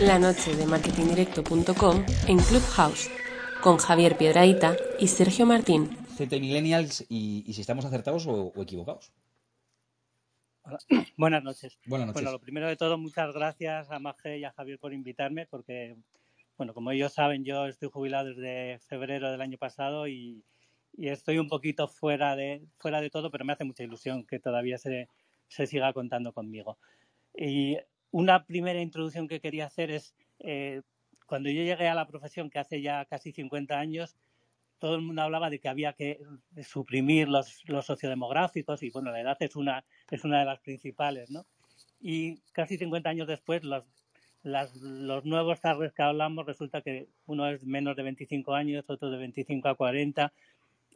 La noche de marketingdirecto.com en Clubhouse con Javier Piedraíta y Sergio Martín. Z Millennials y, si estamos acertados o, equivocados. Buenas noches. Buenas noches. Bueno, lo primero de todo, muchas gracias a Maje y a Javier por invitarme, porque, bueno, como ellos saben, yo estoy jubilado desde febrero del año pasado y, estoy un poquito fuera de, fuera de todo, pero me hace mucha ilusión que todavía se, se siga contando conmigo. Y una primera introducción que quería hacer es, eh, cuando yo llegué a la profesión, que hace ya casi 50 años, todo el mundo hablaba de que había que suprimir los, los sociodemográficos y, bueno, la edad es una, es una de las principales, ¿no? Y casi 50 años después, los, los nuevos targets que hablamos, resulta que uno es menos de 25 años, otro de 25 a 40.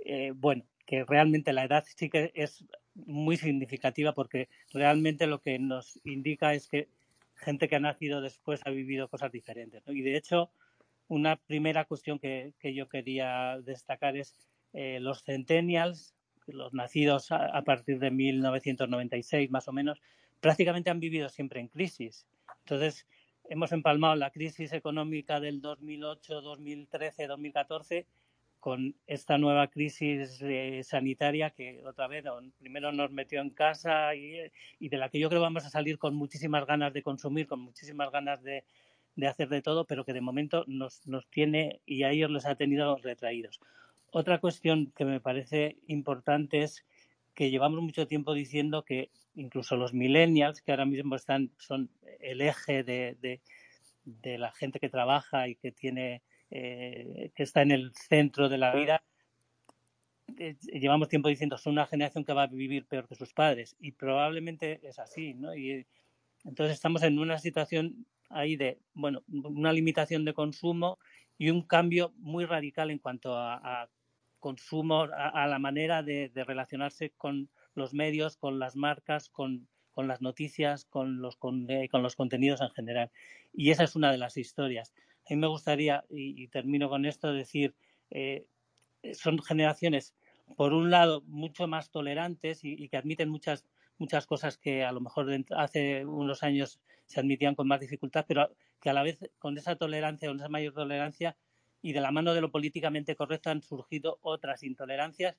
Eh, bueno, que realmente la edad sí que es muy significativa porque realmente lo que nos indica es que gente que ha nacido después ha vivido cosas diferentes. Y de hecho, una primera cuestión que, yo quería destacar es eh, los centennials, los nacidos a, partir de 1996 más o menos, prácticamente han vivido siempre en crisis. Entonces, hemos empalmado la crisis económica del 2008, 2013, 2014 con esta nueva crisis eh, sanitaria que otra vez primero nos metió en casa y, de la que yo creo vamos a salir con muchísimas ganas de consumir, con muchísimas ganas de, hacer de todo, pero que de momento nos, nos, tiene y a ellos les ha tenido retraídos. Otra cuestión que me parece importante es que llevamos mucho tiempo diciendo que incluso los millennials, que ahora mismo están, son el eje de, de la gente que trabaja y que tiene eh, que está en el centro de la vida, eh, llevamos tiempo diciendo son una generación que va a vivir peor que sus padres y probablemente es así, ¿no? Y entonces estamos en una situación ahí de, bueno, una limitación de consumo y un cambio muy radical en cuanto a, consumo, a, la manera de, relacionarse con los medios, con las marcas, con, las noticias, con los, eh, con los contenidos en general. Y esa es una de las historias. A mí me gustaría, y, termino con esto, decir, eh, son generaciones, por un lado, mucho más tolerantes y, que admiten muchas, muchas cosas que a lo mejor hace unos años se admitían con más dificultad, pero que a la vez con esa tolerancia, con esa mayor tolerancia y de la mano de lo políticamente correcto han surgido otras intolerancias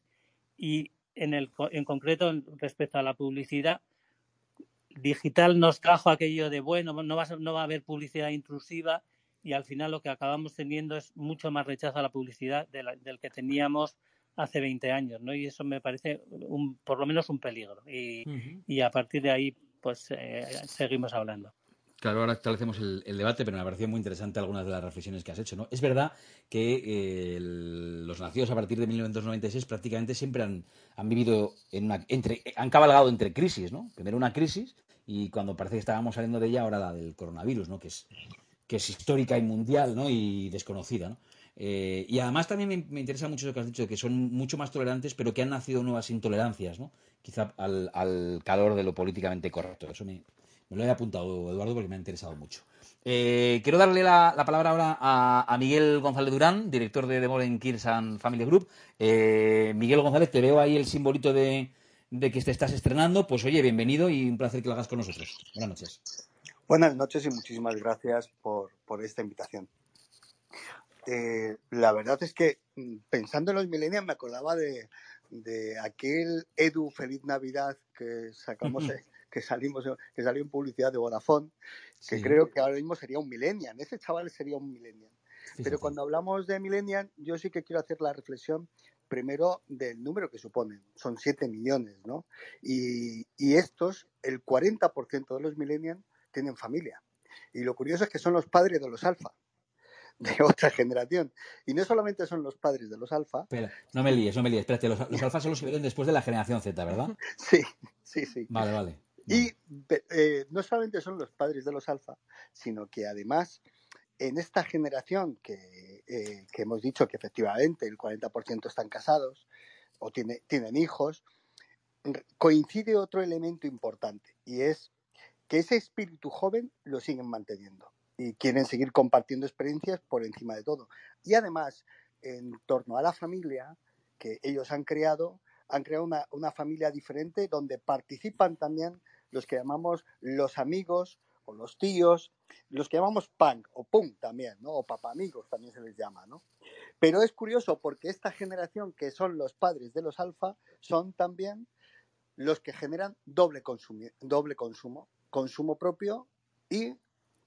y en, el, en concreto respecto a la publicidad, digital nos trajo aquello de, bueno, no va, no va a haber publicidad intrusiva y al final lo que acabamos teniendo es mucho más rechazo a la publicidad del que teníamos hace 20 años, ¿no? Y eso me parece un, por lo menos un peligro. Y, a partir de ahí, pues eh, seguimos hablando. Claro, ahora establecemos el, debate, pero me ha parecido muy interesante algunas de las reflexiones que has hecho. ¿no? Es verdad que eh, los nacidos a partir de 1996 prácticamente siempre han, han vivido en una, entre, han cabalgado entre crisis, ¿no? Primero una crisis y cuando parece que estábamos saliendo de ella, ahora la del coronavirus, ¿no? Que es que es histórica y mundial ¿no? y desconocida. ¿no? Eh, y además también me, interesa mucho lo que has dicho, que son mucho más tolerantes, pero que han nacido nuevas intolerancias, ¿no? quizá al, calor de lo políticamente correcto. Eso me, lo he apuntado, Eduardo, porque me ha interesado mucho. Eh, quiero darle la, palabra ahora a, Miguel González Durán, director de The Modern Kids and Family Group. Eh, Miguel González, te veo ahí el simbolito de, de que te estás estrenando. Pues oye, bienvenido y un placer que lo hagas con nosotros. Buenas noches. Buenas noches y muchísimas gracias por, esta invitación. Eh, la verdad es que mm, pensando en los millennials me acordaba de, aquel Edu Feliz Navidad que sacamos, que salimos, que salió en publicidad de Vodafone, que creo que ahora mismo sería un millennial. Ese chaval sería un millennial. Pero cuando hablamos de millennial, yo sí que quiero hacer la reflexión primero del número que suponen. Son 7 millones, ¿no? Y, y estos, el 40% de los millennials tienen familia. Y lo curioso es que son los padres de los alfa, de otra generación. Y no solamente son los padres de los alfa. Espera, no me líes, no me líes. Espérate, los, los alfa solo se vienen después de la generación Z, ¿verdad? Sí, sí, sí. Vale, vale. Y eh, no solamente son los padres de los alfa, sino que además en esta generación que, eh, que hemos dicho que efectivamente el 40% están casados o tiene, tienen hijos, coincide otro elemento importante y es que ese espíritu joven lo siguen manteniendo y quieren seguir compartiendo experiencias por encima de todo. Y además, en torno a la familia que ellos han creado, han creado una, una familia diferente donde participan también los que llamamos los amigos o los tíos, los que llamamos punk o punk también, ¿no? O papá amigos también se les llama, ¿no? Pero es curioso porque esta generación que son los padres de los alfa son también los que generan doble, doble consumo, consumo propio y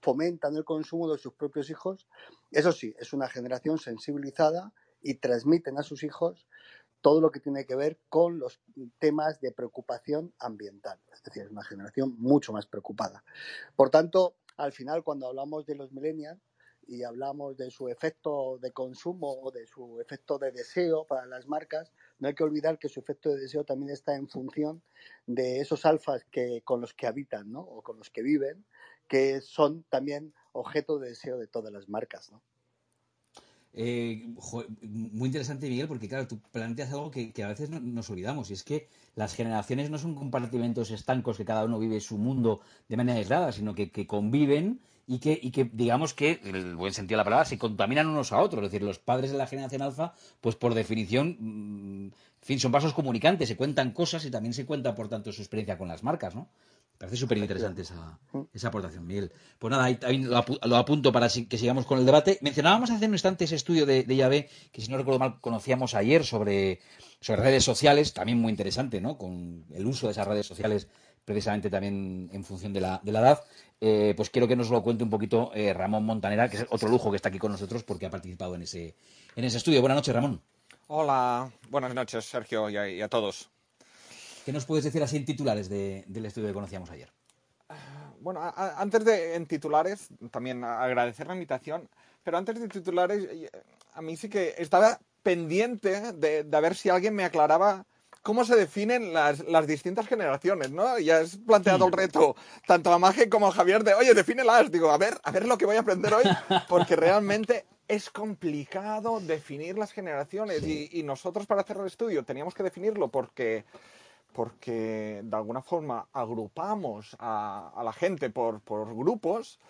fomentan el consumo de sus propios hijos. Eso sí, es una generación sensibilizada y transmiten a sus hijos todo lo que tiene que ver con los temas de preocupación ambiental. Es decir, es una generación mucho más preocupada. Por tanto, al final, cuando hablamos de los millennials y hablamos de su efecto de consumo o de su efecto de deseo para las marcas, no hay que olvidar que su efecto de deseo también está en función de esos alfas que, con los que habitan ¿no? o con los que viven, que son también objeto de deseo de todas las marcas. ¿no? Eh, muy interesante, Miguel, porque claro, tú planteas algo que, a veces nos olvidamos, y es que las generaciones no son compartimentos estancos que cada uno vive su mundo de manera aislada, sino que, conviven y que, y que, digamos que, en el buen sentido de la palabra, se contaminan unos a otros. Es decir, los padres de la generación alfa, pues por definición, mm, en fin, son vasos comunicantes, se cuentan cosas y también se cuenta, por tanto, su experiencia con las marcas, ¿no? parece súper interesante esa, esa, aportación, Miguel. Pues nada, ahí, lo, apunto para que sigamos con el debate. Mencionábamos hace un instante ese estudio de, de IAB, que si no recuerdo mal conocíamos ayer sobre, sobre redes sociales, también muy interesante, ¿no? Con el uso de esas redes sociales precisamente también en función de la, de la edad. Eh, pues quiero que nos lo cuente un poquito eh, Ramón Montanera, que es otro lujo que está aquí con nosotros porque ha participado en ese, en ese estudio. Buenas noches, Ramón. Hola, buenas noches, Sergio, y a todos. ¿Qué nos puedes decir así en titulares del estudio que conocíamos ayer? Bueno, antes de en titulares, también agradecer la invitación, pero antes de titulares, a mí sí que estaba pendiente de, ver si alguien me aclaraba cómo se definen las, distintas generaciones, ¿no? Ya has planteado el reto tanto a Maje como a Javier de, oye, defínelas. Digo, a ver, a ver lo que voy a aprender hoy, porque realmente es complicado definir las generaciones y, y, nosotros para hacer el estudio teníamos que definirlo porque porque de alguna forma agrupamos a, la gente por, grupos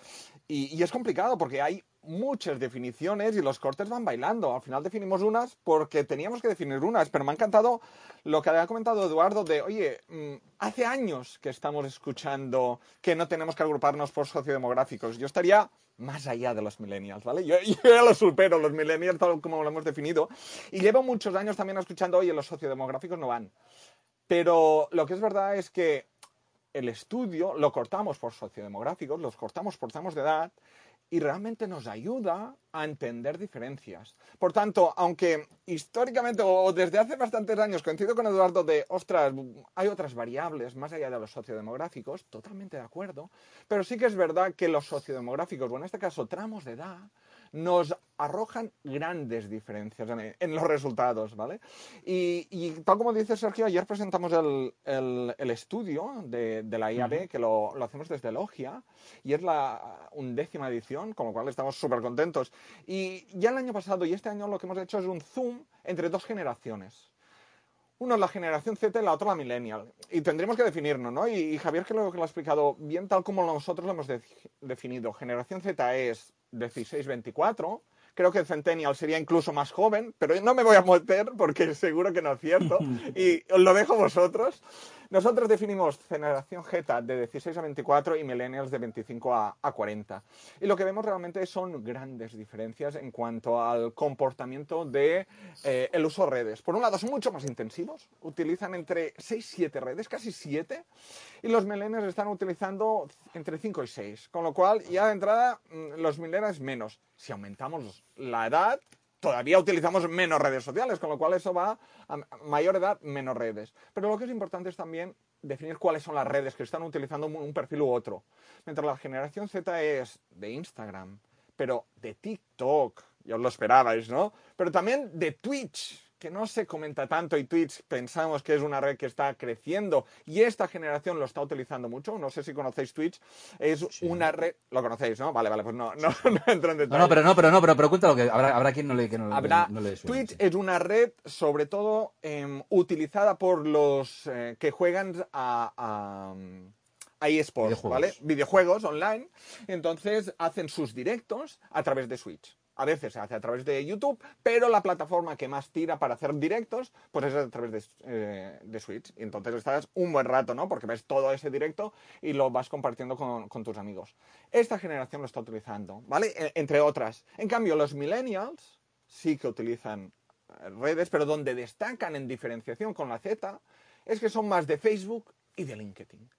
y, es complicado porque hay muchas definiciones y los cortes van bailando. Al final definimos unas porque teníamos que definir unas, pero me ha encantado lo que había comentado Eduardo de, oye, mm, hace años que estamos escuchando que no tenemos que agruparnos por sociodemográficos. Yo estaría más allá de los millennials, ¿vale? Yo, yo, ya lo supero, los millennials tal como lo hemos definido. Y llevo muchos años también escuchando, oye, los sociodemográficos no van. Pero lo que es verdad es que el estudio lo cortamos por sociodemográficos, los cortamos por tramos de edad y realmente nos ayuda a entender diferencias. Por tanto, aunque históricamente o desde hace bastantes años coincido con Eduardo de, ostras, hay otras variables más allá de los sociodemográficos, totalmente de acuerdo, pero sí que es verdad que los sociodemográficos, o en este caso tramos de edad, nos arrojan grandes diferencias en, los resultados, ¿vale? Y, tal como dice Sergio, ayer presentamos el, estudio de, la IAB, que lo, hacemos desde Logia, y es la undécima edición, con lo cual estamos súper contentos. Y ya el año pasado y este año lo que hemos hecho es un zoom entre dos generaciones. Uno es la generación Z y la otra la millennial. Y tendremos que definirnos, ¿no? Y, Javier que lo, que lo ha explicado bien tal como nosotros lo hemos definido. Generación Z es 16-24. Creo que Centennial sería incluso más joven, pero no me voy a meter porque seguro que no es cierto y os lo dejo vosotros. Nosotros definimos generación Z de 16 a 24 y millennials de 25 a, 40. Y lo que vemos realmente son grandes diferencias en cuanto al comportamiento de eh, el uso de redes. Por un lado, son mucho más intensivos, utilizan entre 6 y 7 redes, casi 7, y los millennials están utilizando entre 5 y 6, con lo cual ya de entrada mm, los millennials menos. Si aumentamos la edad, todavía utilizamos menos redes sociales, con lo cual eso va a mayor edad, menos redes. Pero lo que es importante es también definir cuáles son las redes que están utilizando un perfil u otro. Mientras la generación Z es de Instagram, pero de TikTok, ya os lo esperabais, ¿no? Pero también de Twitch, que no se comenta tanto y Twitch pensamos que es una red que está creciendo y esta generación lo está utilizando mucho. No sé si conocéis Twitch. Es una red. Lo conocéis, ¿no? Vale, vale, pues no, no, entro en detalle. No, no, pero no, pero no, pero, pero cuéntalo que habrá, habrá quien no le, que no, Habrá, no le suene, Twitch sí. es una red, sobre todo, em, utilizada por los eh, que juegan a, a, a eSports, Videojuegos. ¿vale? Videojuegos online. Entonces hacen sus directos a través de Switch. A veces se hace a través de YouTube, pero la plataforma que más tira para hacer directos, pues es a través de, eh, de Switch. Y entonces estás un buen rato, ¿no? Porque ves todo ese directo y lo vas compartiendo con, tus amigos. Esta generación lo está utilizando, ¿vale? E- entre otras. En cambio, los millennials sí que utilizan eh, redes, pero donde destacan en diferenciación con la Z es que son más de Facebook y de LinkedIn.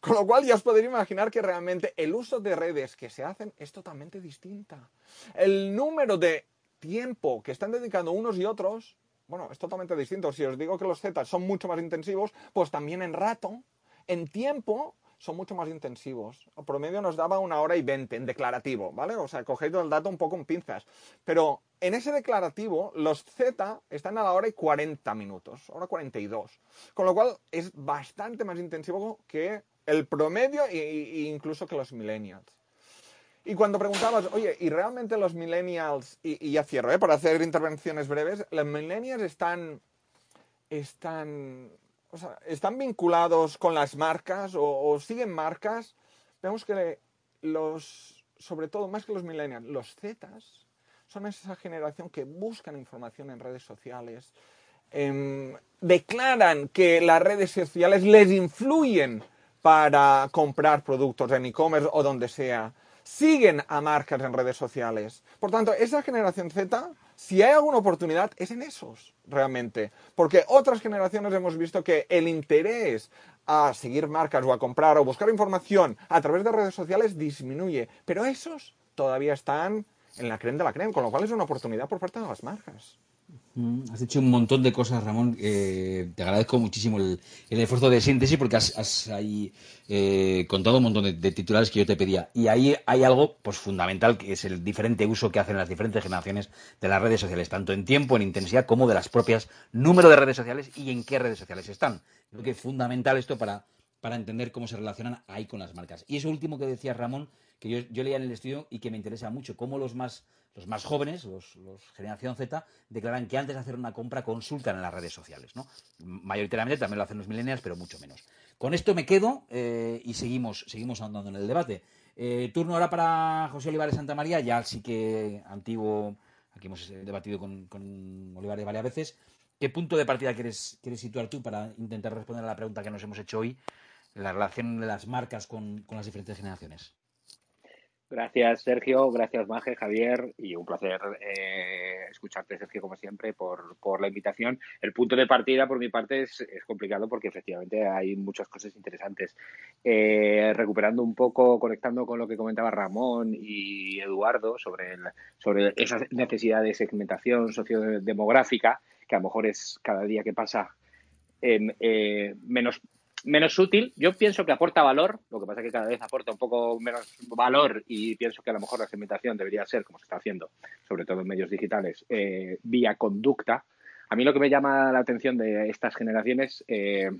Con lo cual ya os podéis imaginar que realmente el uso de redes que se hacen es totalmente distinta. El número de tiempo que están dedicando unos y otros, bueno, es totalmente distinto. Si os digo que los Z son mucho más intensivos, pues también en rato, en tiempo, son mucho más intensivos. El promedio nos daba una hora y veinte en declarativo, ¿vale? O sea, cogéis el dato un poco en pinzas. Pero en ese declarativo, los Z están a la hora y 40 minutos, hora 42. Con lo cual es bastante más intensivo que el promedio e incluso que los millennials. Y cuando preguntabas, oye, ¿y realmente los millennials, y, y ya cierro, ¿eh? para hacer intervenciones breves, los millennials están, están, o sea, están vinculados con las marcas o, o siguen marcas? Vemos que los, sobre todo, más que los millennials, los Zetas son esa generación que buscan información en redes sociales, em, declaran que las redes sociales les influyen para comprar productos en e-commerce o donde sea. Siguen a marcas en redes sociales. Por tanto, esa generación Z, si hay alguna oportunidad, es en esos, realmente. Porque otras generaciones hemos visto que el interés a seguir marcas o a comprar o buscar información a través de redes sociales disminuye. Pero esos todavía están en la creme de la creme, con lo cual es una oportunidad por parte de las marcas. Mm, Has hecho un montón de cosas, Ramón. Eh, te agradezco muchísimo el, el esfuerzo de síntesis porque has, has ahí eh, contado un montón de, titulares que yo te pedía. Y ahí hay algo pues fundamental que es el diferente uso que hacen las diferentes generaciones de las redes sociales, tanto en tiempo, en intensidad, como de las propias número de redes sociales y en qué redes sociales están. Creo que es fundamental esto para, para entender cómo se relacionan ahí con las marcas. Y eso último que decía Ramón, que yo, yo leía en el estudio y que me interesa mucho, cómo los más, los más jóvenes, los, generación Z, declaran que antes de hacer una compra consultan en las redes sociales. ¿no? Mayoritariamente también lo hacen los millennials, pero mucho menos. Con esto me quedo eh, y seguimos, seguimos andando en el debate. Eh, turno ahora para José Olivares Santa María, ya sí que antiguo, aquí hemos eh, debatido con, con Olivares varias veces. ¿Qué punto de partida quieres, situar tú para intentar responder a la pregunta que nos hemos hecho hoy, la relación de las marcas con las diferentes generaciones? Gracias, Sergio. Gracias, Maje, Javier. Y un placer eh, escucharte, Sergio, como siempre, por, la invitación. El punto de partida, por mi parte, es, es complicado porque efectivamente hay muchas cosas interesantes. Eh, recuperando un poco, conectando con lo que comentaba Ramón y Eduardo sobre, el, sobre esa necesidad de segmentación sociodemográfica, que a lo mejor es cada día que pasa eh, menos menos útil. Yo pienso que aporta valor, lo que pasa es que cada vez aporta un poco menos valor y pienso que a lo mejor la segmentación debería ser, como se está haciendo, sobre todo en medios digitales, eh, vía conducta. A mí lo que me llama la atención de estas generaciones, eh,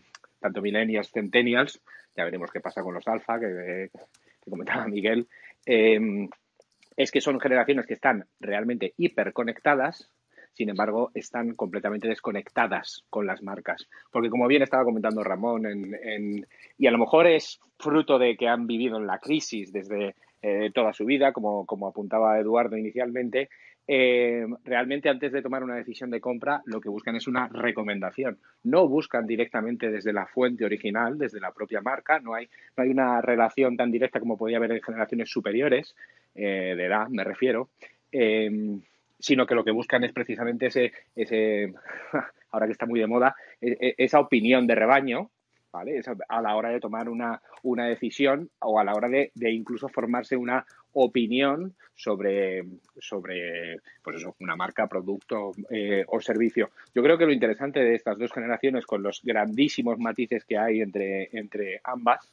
tanto millennials, centennials, ya veremos qué pasa con los alfa, que, comentaba Miguel, eh, es que son generaciones que están realmente hiperconectadas, sin embargo, están completamente desconectadas con las marcas. Porque como bien estaba comentando Ramón, y a lo mejor es fruto de que han vivido en la crisis desde eh, toda su vida, como, apuntaba Eduardo inicialmente, eh, realmente antes de tomar una decisión de compra lo que buscan es una recomendación. No buscan directamente desde la fuente original, desde la propia marca, no hay, una relación tan directa como podía haber en generaciones superiores, eh, de edad me refiero sino que lo que buscan es precisamente ese, ese ahora que está muy de moda, esa opinión de rebaño, ¿vale? A la hora de tomar una, una decisión o a la hora de, de incluso formarse una opinión sobre, sobre pues eso, una marca, producto eh, o servicio. Yo creo que lo interesante de estas dos generaciones, con los grandísimos matices que hay entre, entre ambas,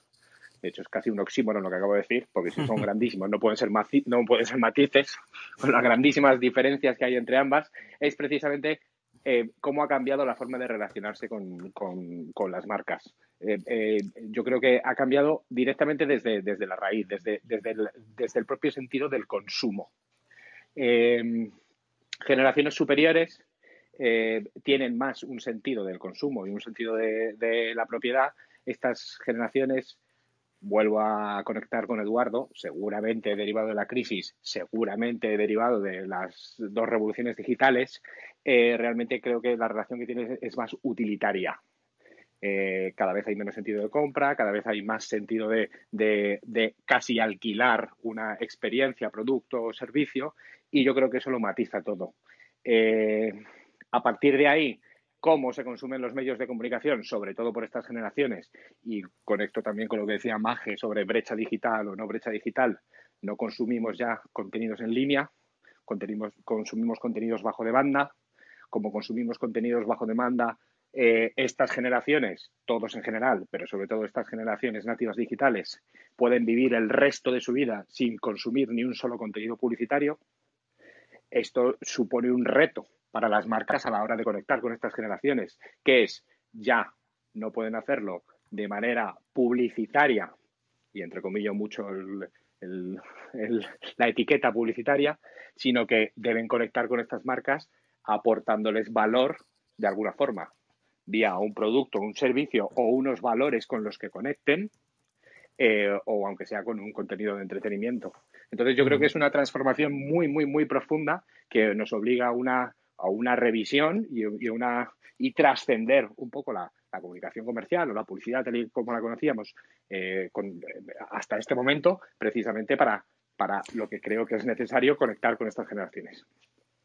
de hecho, es casi un oxímoron lo que acabo de decir, porque si son grandísimos no pueden ser, no pueden ser matices, con las grandísimas diferencias que hay entre ambas, es precisamente eh, cómo ha cambiado la forma de relacionarse con, las marcas. Eh, eh, yo creo que ha cambiado directamente desde, desde la raíz, desde, desde, el, desde el propio sentido del consumo. generaciones superiores tienen más un sentido del consumo y un sentido de, de la propiedad. Estas generaciones vuelvo a conectar con Eduardo, seguramente derivado de la crisis, seguramente derivado de las dos revoluciones digitales, eh, realmente creo que la relación que tiene es más utilitaria. Eh, cada vez hay menos sentido de compra, cada vez hay más sentido de, casi alquilar una experiencia, producto o servicio, y yo creo que eso lo matiza todo. Eh, a partir de ahí, cómo se consumen los medios de comunicación, sobre todo por estas generaciones, y conecto también con lo que decía Maje sobre brecha digital o no brecha digital, no consumimos ya contenidos en línea, consumimos contenidos bajo demanda, como consumimos contenidos bajo demanda, eh, estas generaciones, todos en general, pero sobre todo estas generaciones nativas digitales, pueden vivir el resto de su vida sin consumir ni un solo contenido publicitario. Esto supone un reto para las marcas a la hora de conectar con estas generaciones, que es ya no pueden hacerlo de manera publicitaria, y entre comillas mucho la etiqueta publicitaria, sino que deben conectar con estas marcas aportándoles valor de alguna forma, vía un producto, un servicio o unos valores con los que conecten, eh, o aunque sea con un contenido de entretenimiento. Entonces yo creo que es una transformación muy, muy, muy profunda que nos obliga a una a una revisión y, una y trascender un poco la, comunicación comercial o la publicidad como la conocíamos eh, hasta este momento, precisamente para, para lo que creo que es necesario conectar con estas generaciones.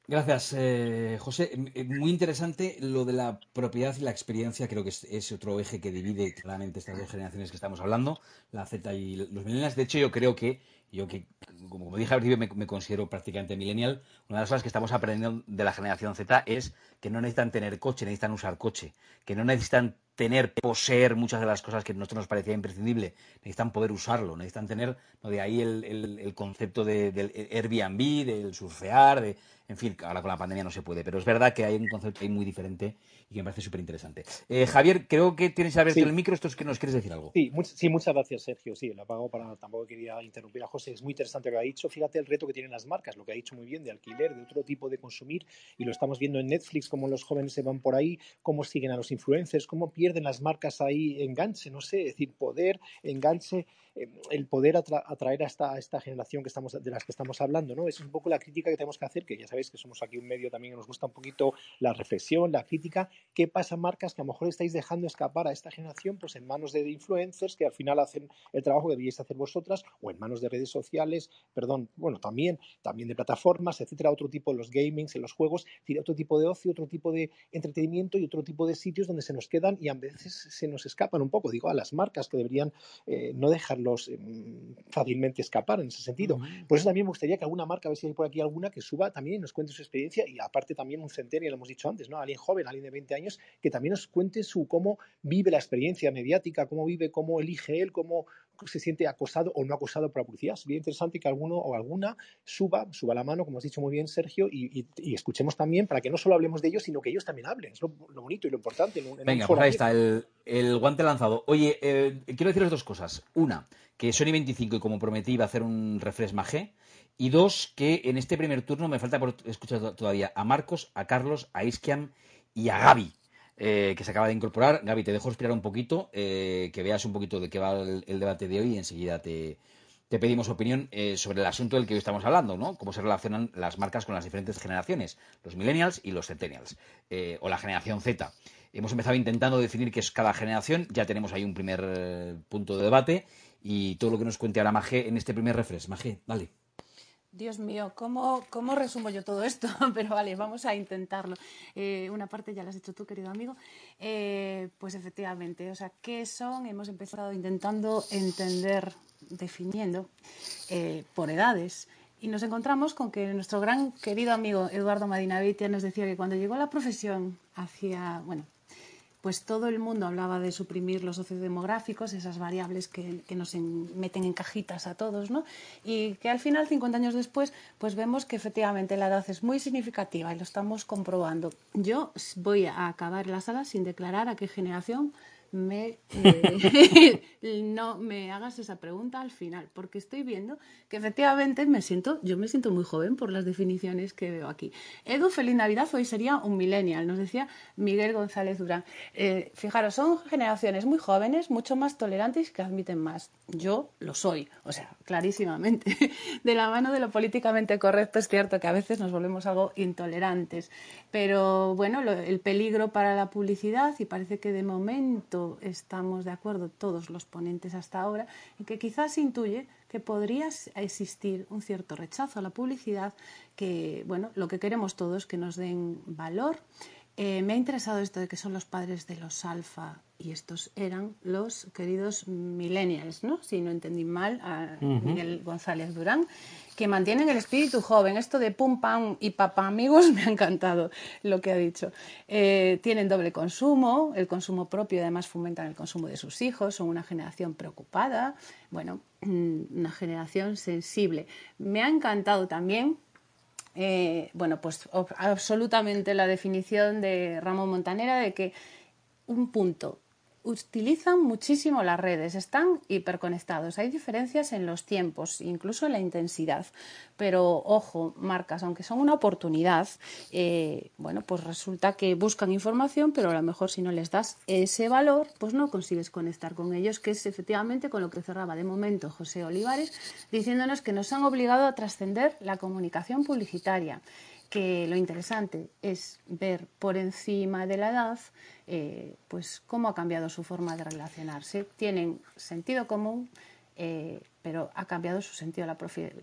Gracias, eh, José. Eh, muy interesante lo de la propiedad y la experiencia. Creo que es, otro eje que divide claramente estas dos generaciones que estamos hablando, la Z y los millennials. De hecho, yo creo que yo que, como dije al principio, me, considero prácticamente millennial, una de las cosas que estamos aprendiendo de la generación Z es que no necesitan tener coche, necesitan usar coche, que no necesitan tener, poseer muchas de las cosas que a nosotros nos parecía imprescindible, necesitan poder usarlo, necesitan tener, de ahí el, concepto del Airbnb, del surfear, de, en fin, ahora con la pandemia no se puede, pero es verdad que hay un concepto ahí muy diferente y que me parece súper interesante. Eh, Javier, creo que tienes abierto el micro, esto es que nos quieres decir algo. Sí, sí, muchas gracias, Sergio. Sí, lo apago para, tampoco quería interrumpir a José, es muy interesante lo que ha dicho. Fíjate el reto que tienen las marcas, lo que ha dicho muy bien de alquiler, de otro tipo de consumir, y lo estamos viendo en Netflix, cómo los jóvenes se van por ahí, cómo siguen a los influencers, cómo pierden las marcas ahí enganche, no sé, es decir, poder, enganche el poder atraer a esta, generación que estamos, de las que estamos hablando, ¿no? Es un poco la crítica que tenemos que hacer, que ya sabéis que somos aquí un medio también que nos gusta un poquito la reflexión, la crítica. ¿Qué pasa, marcas, que a lo mejor estáis dejando escapar a esta generación pues en manos de influencers que al final hacen el trabajo que deberíais hacer vosotras, o en manos de redes sociales, perdón, bueno, también, también de plataformas, etcétera, otro tipo de los gamings, en los juegos, otro tipo de ocio, otro tipo de entretenimiento y otro tipo de sitios donde se nos quedan y a veces se nos escapan un poco, digo, a las marcas que deberían eh, no dejar eh, fácilmente escapar en ese sentido. Por eso también me gustaría que alguna marca, a ver si hay por aquí alguna, que suba también y nos cuente su experiencia y aparte también un centenario, lo hemos dicho antes, ¿no? Alguien joven, alguien de 20 años, que también nos cuente su cómo vive la experiencia mediática, cómo vive, cómo elige él, cómo se siente acosado o no acosado por la publicidad. Sería interesante que alguno o alguna suba, suba la mano, como has dicho muy bien, Sergio, y, escuchemos también para que no solo hablemos de ellos, sino que ellos también hablen. Es lo, bonito y lo importante. Venga, pues ahí está, el, guante lanzado. Oye, eh, quiero deciros dos cosas. Una, que Sony 25 y como prometí iba a hacer un refresh magé. Y dos, que en este primer turno me falta por escuchar todavía a Marcos, a Carlos, a Iskian y a Gaby. Eh, que se acaba de incorporar. Gaby, te dejo respirar un poquito, eh, que veas un poquito de qué va el, debate de hoy y enseguida te, pedimos opinión eh, sobre el asunto del que hoy estamos hablando, ¿no? Cómo se relacionan las marcas con las diferentes generaciones, los millennials y los centennials, o la generación Z. Hemos empezado intentando definir qué es cada generación, ya tenemos ahí un primer punto de debate y todo lo que nos cuente ahora Magé en este primer refresh. Magé, dale. Dios mío, ¿cómo, ¿cómo, resumo yo todo esto? Pero vale, vamos a intentarlo. Eh, una parte ya la has hecho tú, querido amigo. Eh, pues efectivamente, o sea, ¿qué son? Hemos empezado intentando entender, definiendo eh, por edades. Y nos encontramos con que nuestro gran querido amigo Eduardo Madinavitia nos decía que cuando llegó a la profesión, hacía, bueno, pues todo el mundo hablaba de suprimir los sociodemográficos, esas variables que, nos meten en cajitas a todos, ¿no? Y que al final, 50 años después, pues vemos que efectivamente la edad es muy significativa y lo estamos comprobando. Yo voy a acabar la sala sin declarar a qué generación me, eh, no me hagas esa pregunta al final, porque estoy viendo que efectivamente me siento, yo me siento muy joven por las definiciones que veo aquí. Edu, feliz Navidad, hoy sería un millennial, nos decía Miguel González Durán. Eh, fijaros, son generaciones muy jóvenes, mucho más tolerantes que admiten más. Yo lo soy, o sea, clarísimamente. De la mano de lo políticamente correcto es cierto que a veces nos volvemos algo intolerantes, pero bueno, el peligro para la publicidad y parece que de momento estamos de acuerdo todos los ponentes hasta ahora en que quizás intuye que podría existir un cierto rechazo a la publicidad, que bueno, lo que queremos todos que nos den valor. Eh, me ha interesado esto de que son los padres de los alfa y estos eran los queridos millennials, ¿no? Si no entendí mal a Miguel González Durán que mantienen el espíritu joven. Esto de pum, pam y papá amigos me ha encantado lo que ha dicho. Eh, tienen doble consumo, el consumo propio además fomentan el consumo de sus hijos, son una generación preocupada, bueno, una generación sensible. Me ha encantado también eh, bueno, pues absolutamente la definición de Ramón Montanera de que un punto utilizan muchísimo las redes, están hiperconectados. Hay diferencias en los tiempos, incluso en la intensidad. Pero ojo, marcas, aunque son una oportunidad, eh, bueno, pues resulta que buscan información, pero a lo mejor si no les das ese valor, pues no consigues conectar con ellos, que es efectivamente con lo que cerraba de momento José Olivares, diciéndonos que nos han obligado a trascender la comunicación publicitaria que lo interesante es ver por encima de la edad eh, pues cómo ha cambiado su forma de relacionarse. Tienen sentido común, eh, pero ha cambiado su sentido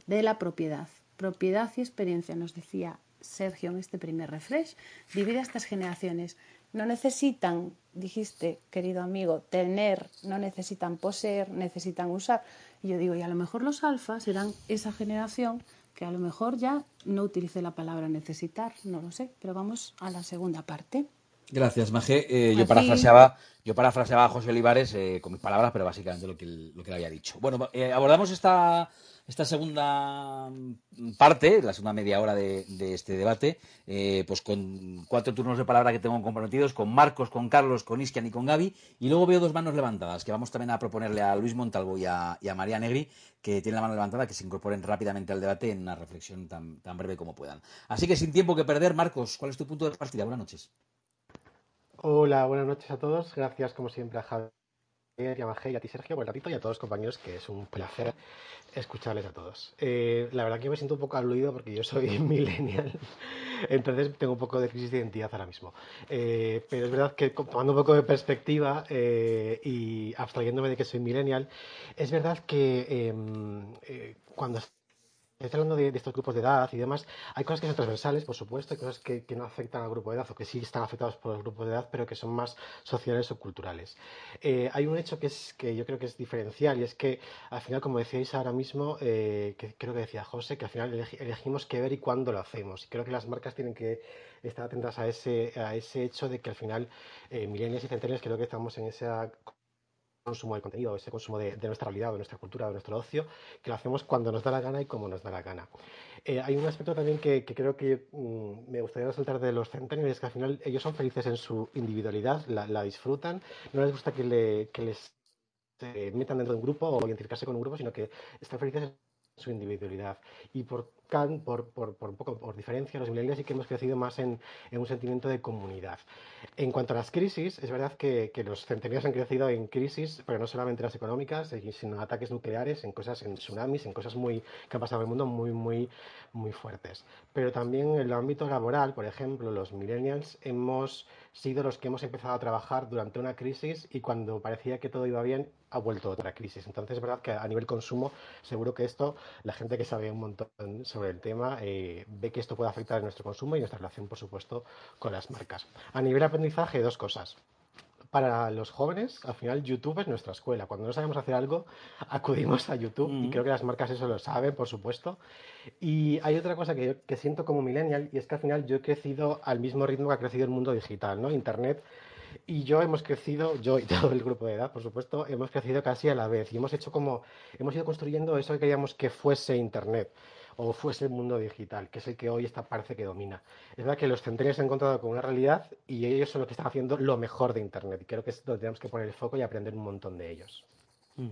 de la propiedad. Propiedad y experiencia, nos decía Sergio en este primer refresh, divide a estas generaciones. No necesitan, dijiste, querido amigo, tener, no necesitan poseer, necesitan usar. Y yo digo, y a lo mejor los alfas serán esa generación que a lo mejor ya no utilice la palabra necesitar, no lo sé, pero vamos a la segunda parte. Gracias, Maje. Eh, yo, parafraseaba, yo parafraseaba a José Olivares eh, con mis palabras, pero básicamente lo que, lo que le había dicho. Bueno, eh, abordamos esta, esta segunda parte, la segunda media hora de, este debate, eh, pues con cuatro turnos de palabra que tengo comprometidos, con Marcos, con Carlos, con Iskian y con Gaby, y luego veo dos manos levantadas, que vamos también a proponerle a Luis Montalvo y a, María Negri, que tienen la mano levantada, que se incorporen rápidamente al debate en una reflexión tan, tan breve como puedan. Así que sin tiempo que perder, Marcos, ¿cuál es tu punto de partida? Buenas noches. Hola, buenas noches a todos. Gracias, como siempre, a Javier a y a ti, Sergio, por el ratito y a todos los compañeros, que es un placer escucharles a todos. Eh, la verdad que me siento un poco aludido porque yo soy millennial, entonces tengo un poco de crisis de identidad ahora mismo. Eh, pero es verdad que tomando un poco de perspectiva eh, y abstrayéndome de que soy millennial, es verdad que em, cuando Estoy hablando de, estos grupos de edad y demás. Hay cosas que son transversales, por supuesto, hay cosas que, no afectan al grupo de edad o que sí están afectados por los grupos de edad, pero que son más sociales o culturales. Eh, hay un hecho que, es, que yo creo que es diferencial y es que al final, como decíais ahora mismo, eh, que creo que decía José, que al final elegimos qué ver y cuándo lo hacemos. Y creo que las marcas tienen que estar atentas a ese, a ese hecho de que al final, eh, milenios y centenarios, creo que estamos en esa consumo de contenido, ese consumo de, nuestra realidad, de nuestra cultura, de nuestro ocio, que lo hacemos cuando nos da la gana y como nos da la gana. Eh, hay un aspecto también que, creo que mm, me gustaría resaltar de los centenarios, es que al final ellos son felices en su individualidad, la, disfrutan, no les gusta que, les eh, metan dentro de un grupo o identificarse con un grupo, sino que están felices en su individualidad. Y por por, por, por, un poco por diferencia, los millennials sí que hemos crecido más en, en, un sentimiento de comunidad. En cuanto a las crisis, es verdad que, que los centenarios han crecido en crisis, pero no solamente las económicas, sino ataques nucleares, en cosas, en tsunamis, en cosas muy, que han pasado en el mundo muy, muy, muy fuertes. Pero también en el ámbito laboral, por ejemplo, los millennials hemos sido los que hemos empezado a trabajar durante una crisis y cuando parecía que todo iba bien, ha vuelto otra crisis. Entonces, es verdad que a nivel consumo, seguro que esto, la gente que sabe un montón sobre el tema, eh, ve que esto puede afectar a nuestro consumo y nuestra relación, por supuesto, con las marcas. A nivel aprendizaje, dos cosas para los jóvenes, al final YouTube es nuestra escuela. Cuando no sabemos hacer algo, acudimos a YouTube y creo que las marcas eso lo saben, por supuesto. Y hay otra cosa que, yo, que siento como millennial y es que al final yo he crecido al mismo ritmo que ha crecido el mundo digital, ¿no? Internet Y yo hemos crecido, yo y todo el grupo de edad, por supuesto, hemos crecido casi a la vez y hemos hecho como, hemos ido construyendo eso que queríamos que fuese Internet o fuese el mundo digital, que es el que hoy está, parece que domina. Es verdad que los centenarios se han encontrado con una realidad y ellos son los que están haciendo lo mejor de Internet. Y creo que es donde tenemos que poner el foco y aprender un montón de ellos. Mm.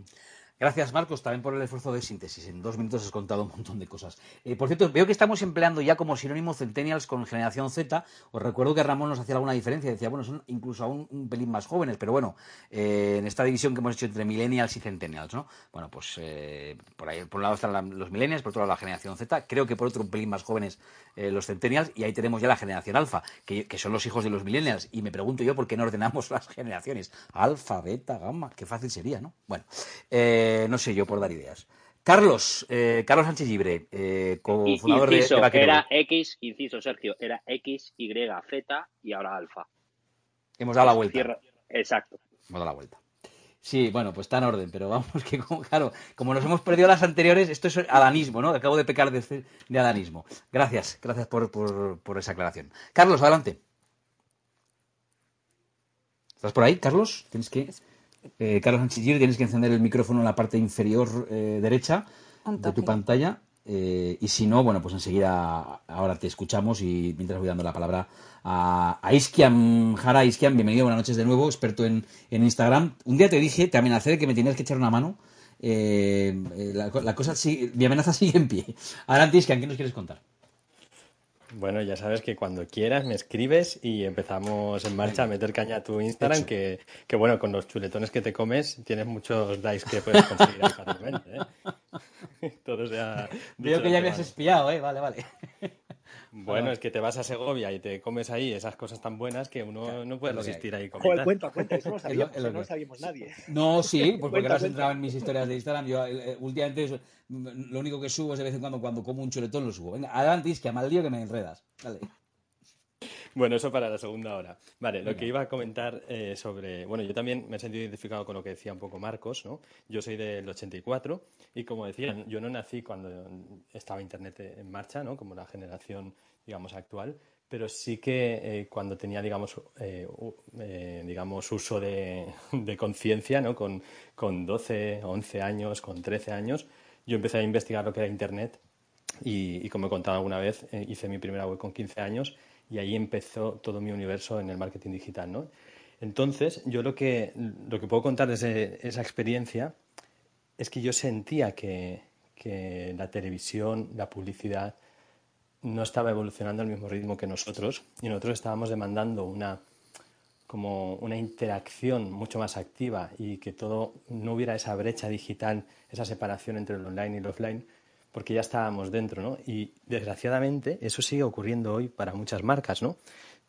Gracias, Marcos, también por el esfuerzo de síntesis. En dos minutos has contado un montón de cosas. Eh, por cierto, veo que estamos empleando ya como sinónimo Centennials con Generación Z. Os recuerdo que Ramón nos hacía alguna diferencia. Decía, bueno, son incluso aún un pelín más jóvenes, pero bueno, eh, en esta división que hemos hecho entre Millennials y Centennials, ¿no? Bueno, pues eh, por ahí, por un lado están los Millennials, por otro lado la Generación Z. Creo que por otro un pelín más jóvenes los Centennials. Y ahí tenemos ya la Generación Alfa, que, son los hijos de los Millennials. Y me pregunto yo por qué no ordenamos las generaciones. Alfa, Beta, Gamma. Qué fácil sería, ¿no? Bueno, no sé yo por dar ideas. Carlos, eh, Carlos Sánchez Libre, eh, cofundador de, de Era X, inciso Sergio, era X, Y, Z y ahora alfa. Hemos dado la vuelta. Cierra. Exacto. Hemos dado la vuelta. Sí, bueno, pues está en orden, pero vamos que, como, claro, como nos hemos perdido las anteriores, esto es adanismo, ¿no? Acabo de pecar de, de adanismo. Gracias, gracias por, por, por, esa aclaración. Carlos, adelante. ¿Estás por ahí, Carlos? Tienes que... Eh, Carlos Anchillir, tienes que encender el micrófono en la parte inferior eh, derecha de tu pantalla. Eh, y si no, bueno, pues enseguida ahora te escuchamos y mientras voy dando la palabra a, a Iskian Jara. Iskian, bienvenido, buenas noches de nuevo, experto en, Instagram. Un día te dije, te amenacé de que me tenías que echar una mano. la, la, cosa, mi amenaza sigue en pie. Adelante, Iskian, ¿qué nos quieres contar? Bueno, ya sabes que cuando quieras me escribes y empezamos en marcha a meter caña a tu Instagram, que, que, bueno, con los chuletones que te comes tienes muchos likes que puedes conseguir fácilmente. ¿eh? Todo sea Veo que ya me has espiado, ¿eh? Vale, vale. Bueno, es que te vas a Segovia y te comes ahí esas cosas tan buenas que uno no puede resistir ahí. Joder, cuenta, cuenta, eso no sabíamos, eso no sabíamos nadie. No, sí, pues porque no has entrado en mis historias de Instagram. Yo eh, últimamente lo único que subo es de vez en cuando cuando como un chuletón lo subo. Venga, adelante, es que a mal lío que me enredas. Dale. Bueno, eso para la segunda hora. Vale, lo que iba a comentar eh, sobre. Bueno, yo también me he sentido identificado con lo que decía un poco Marcos, ¿no? Yo soy del 84 y, como decía, yo no nací cuando estaba Internet en marcha, ¿no? Como la generación, digamos, actual, pero sí que eh, cuando tenía, digamos, eh, digamos uso de, conciencia, ¿no? Con, con 12, 11 años, con 13 años, yo empecé a investigar lo que era Internet y, y como he contado alguna vez, hice mi primera web con 15 años y ahí empezó todo mi universo en el marketing digital, ¿no? Entonces, yo lo que, lo que puedo contar desde esa experiencia es que yo sentía que, que la televisión, la publicidad, no estaba evolucionando al mismo ritmo que nosotros y nosotros estábamos demandando una como una interacción mucho más activa y que todo no hubiera esa brecha digital, esa separación entre el online y el offline, porque ya estábamos dentro, ¿no? Y desgraciadamente eso sigue ocurriendo hoy para muchas marcas, ¿no?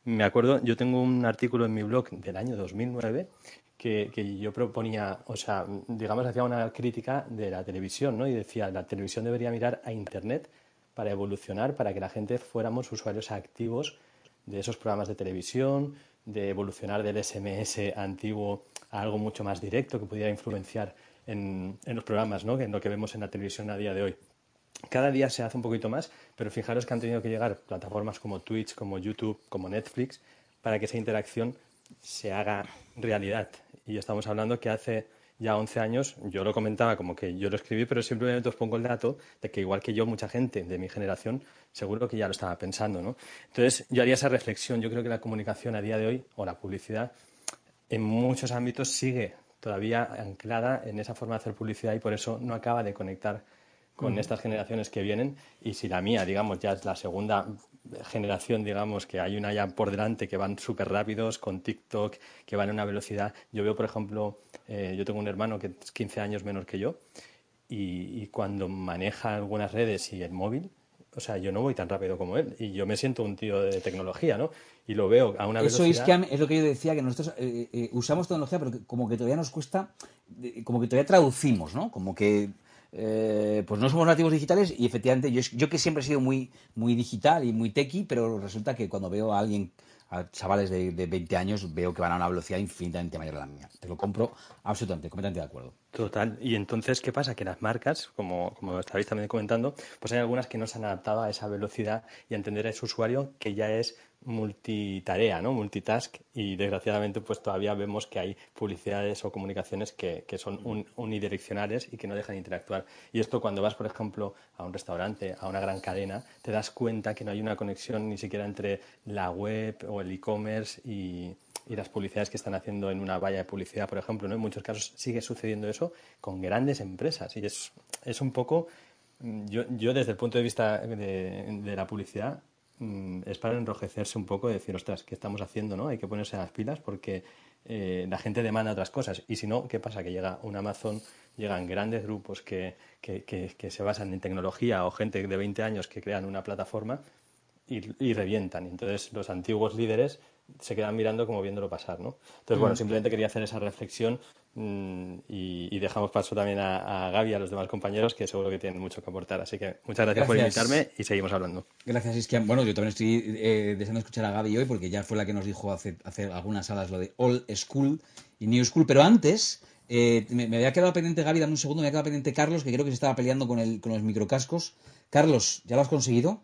Me acuerdo, yo tengo un artículo en mi blog del año 2009 que, que, yo proponía, o sea, digamos, hacía una crítica de la televisión, ¿no? Y decía, la televisión debería mirar a Internet para evolucionar, para que la gente fuéramos usuarios activos de esos programas de televisión, de evolucionar del SMS antiguo a algo mucho más directo que pudiera influenciar en, en los programas, ¿no? En lo que vemos en la televisión a día de hoy. Cada día se hace un poquito más, pero fijaros que han tenido que llegar plataformas como Twitch, como YouTube, como Netflix, para que esa interacción se haga realidad. Y estamos hablando que hace ya 11 años, yo lo comentaba como que yo lo escribí, pero simplemente os pongo el dato de que igual que yo, mucha gente de mi generación seguro que ya lo estaba pensando. ¿no? Entonces, yo haría esa reflexión. Yo creo que la comunicación a día de hoy, o la publicidad, en muchos ámbitos sigue todavía anclada en esa forma de hacer publicidad y por eso no acaba de conectar con estas generaciones que vienen y si la mía, digamos, ya es la segunda generación, digamos, que hay una ya por delante que van súper rápidos con TikTok, que van a una velocidad. Yo veo, por ejemplo, eh, yo tengo un hermano que es 15 años menor que yo y, cuando maneja algunas redes y el móvil, o sea, yo no voy tan rápido como él y yo me siento un tío de tecnología, ¿no? Y lo veo a una Eso velocidad... es, que es lo que yo decía, que nosotros eh, eh, usamos tecnología, pero como que todavía nos cuesta, como que todavía traducimos, ¿no? Como que eh, pues no somos nativos digitales y efectivamente yo, que siempre he sido muy, muy digital y muy techy, pero resulta que cuando veo a alguien, a chavales de, de 20 años, veo que van a una velocidad infinitamente mayor a la mía. Te lo compro absolutamente, completamente de acuerdo. Total. Y entonces, ¿qué pasa? Que las marcas, como, como estabais también comentando, pues hay algunas que no se han adaptado a esa velocidad y a entender a ese usuario que ya es multitarea, ¿no? Multitask y desgraciadamente pues todavía vemos que hay publicidades o comunicaciones que, que son unidireccionales y que no dejan de interactuar. Y esto cuando vas, por ejemplo, a un restaurante, a una gran cadena, te das cuenta que no hay una conexión ni siquiera entre la web o el e-commerce y, y las publicidades que están haciendo en una valla de publicidad, por ejemplo, ¿no? En muchos casos sigue sucediendo eso con grandes empresas y es, es un poco, mm, yo, yo desde el punto de vista de, de la publicidad, mm, es para enrojecerse un poco y decir, ostras, ¿qué estamos haciendo? ¿no? Hay que ponerse las pilas porque eh, la gente demanda otras cosas. Y si no, ¿qué pasa? Que llega un Amazon, llegan grandes grupos que, que, que, se basan en tecnología o gente de 20 años que crean una plataforma y, y revientan. Entonces los antiguos líderes se quedan mirando como viéndolo pasar, ¿no? Entonces, bueno, simplemente quería hacer esa reflexión mm, y, y dejamos paso también a, a Gaby y a los demás compañeros que seguro que tienen mucho que aportar. Así que muchas gracias, por invitarme y seguimos hablando. Gracias, Isquian. Bueno, yo también estoy eh, deseando escuchar a Gaby hoy porque ya fue la que nos dijo hace, hace algunas salas lo de Old School y New School. Pero antes, eh, me, me había quedado pendiente, Gaby, dame un segundo, me había quedado pendiente Carlos, que creo que se estaba peleando con, el, con los microcascos. Carlos, ¿ya lo has conseguido?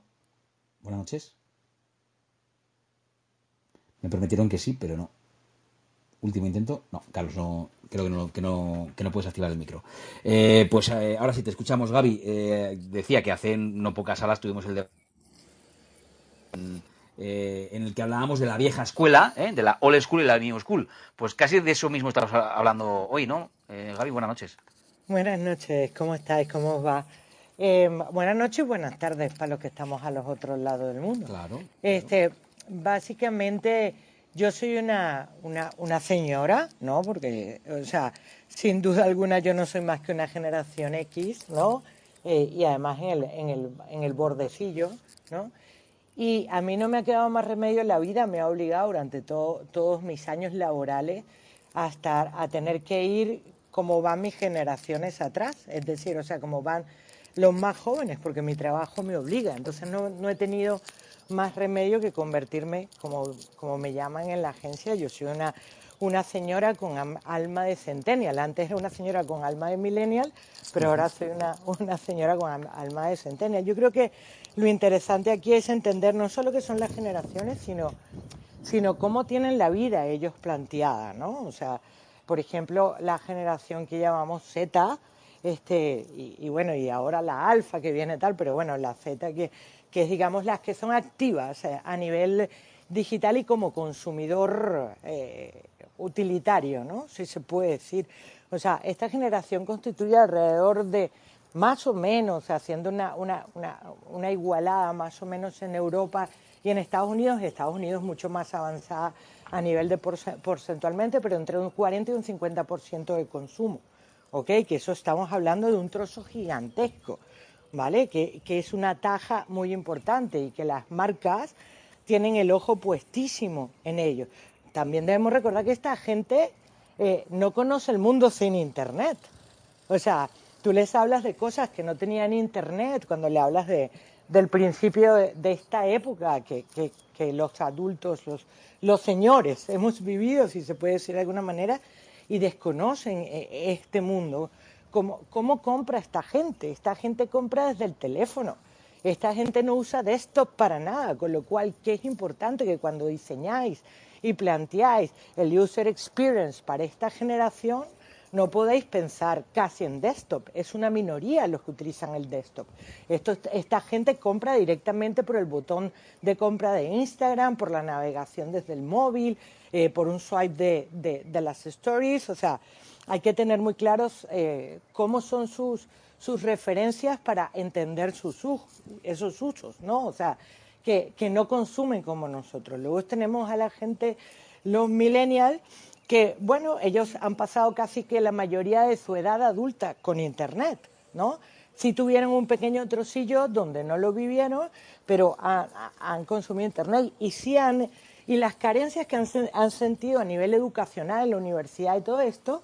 Buenas noches. Me prometieron que sí, pero no. Último intento. No, Carlos, no, creo que no, que no, que no puedes activar el micro. Eh, pues eh, ahora sí te escuchamos, Gaby. Eh, decía que hace no pocas salas tuvimos el de eh, en el que hablábamos de la vieja escuela, ¿eh? de la old school y la new school. Pues casi de eso mismo estamos hablando hoy, ¿no? Eh, Gaby, buenas noches. Buenas noches, ¿cómo estáis? ¿Cómo os va? Buenas noches y buenas tardes para los que estamos a los otros lados del mundo. Claro. Este, básicamente, yo soy una, una, una señora, ¿no? Porque, o sea, sin duda alguna yo no soy más que una generación X, ¿no? Eh, y además en el, en, el, en el bordecillo, ¿no? Y a mí no me ha quedado más remedio la vida, me ha obligado durante todo- todos mis años laborales a, estar, a tener que ir como van mis generaciones atrás, es decir, o sea, como van los más jóvenes, porque mi trabajo me obliga. Entonces no, no he tenido más remedio que convertirme, como, como me llaman en la agencia, yo soy una, una señora con alma de centennial. Antes era una señora con alma de millennial, pero ahora soy una, una señora con alma de centennial. Yo creo que lo interesante aquí es entender no solo qué son las generaciones, sino, sino cómo tienen la vida ellos planteada, ¿no? O sea, por ejemplo, la generación que llamamos Z, este, y, y bueno, y ahora la alfa que viene tal, pero bueno, la Z que, que es, digamos, las que son activas eh, a nivel digital y como consumidor eh, utilitario, ¿no? Si se puede decir. O sea, esta generación constituye alrededor de más o menos, haciendo una, una, una, igualada más o menos en Europa y en Estados Unidos, Estados Unidos mucho más avanzada a nivel de porce- porcentualmente, pero entre un 40 y un 50% de consumo. ¿Ok? Que eso estamos hablando de un trozo gigantesco, ¿vale? Que, que es una taja muy importante y que las marcas tienen el ojo puestísimo en ello. También debemos recordar que esta gente eh, no conoce el mundo sin Internet. O sea, tú les hablas de cosas que no tenían Internet, cuando le hablas de, del principio de, esta época que, que- que los adultos, los, los señores hemos vivido, si se puede decir de alguna manera, y desconocen eh, este mundo. ¿Cómo, ¿Cómo compra esta gente? Esta gente compra desde el teléfono. Esta gente no usa desktop para nada, con lo cual, ¿qué es importante? Que cuando diseñáis y planteáis el user experience para esta generación, no podéis pensar casi en desktop. Es una minoría los que utilizan el desktop. Esta gente compra directamente por el botón de compra de Instagram, por la navegación desde el móvil, eh, por un swipe de, de- de las stories. O sea, hay que tener muy claros eh, cómo son sus, sus referencias para entender sus, us- esos usos, ¿no? O sea, que, que no consumen como nosotros. Luego tenemos a la gente, los millennials, que, bueno, ellos han pasado casi que la mayoría de su edad adulta con Internet, ¿no? Sí tuvieron un pequeño trocillo donde no lo vivieron, pero han, consumido Internet y sí han... Y las carencias que han, han sentido a nivel educacional en la universidad y todo esto,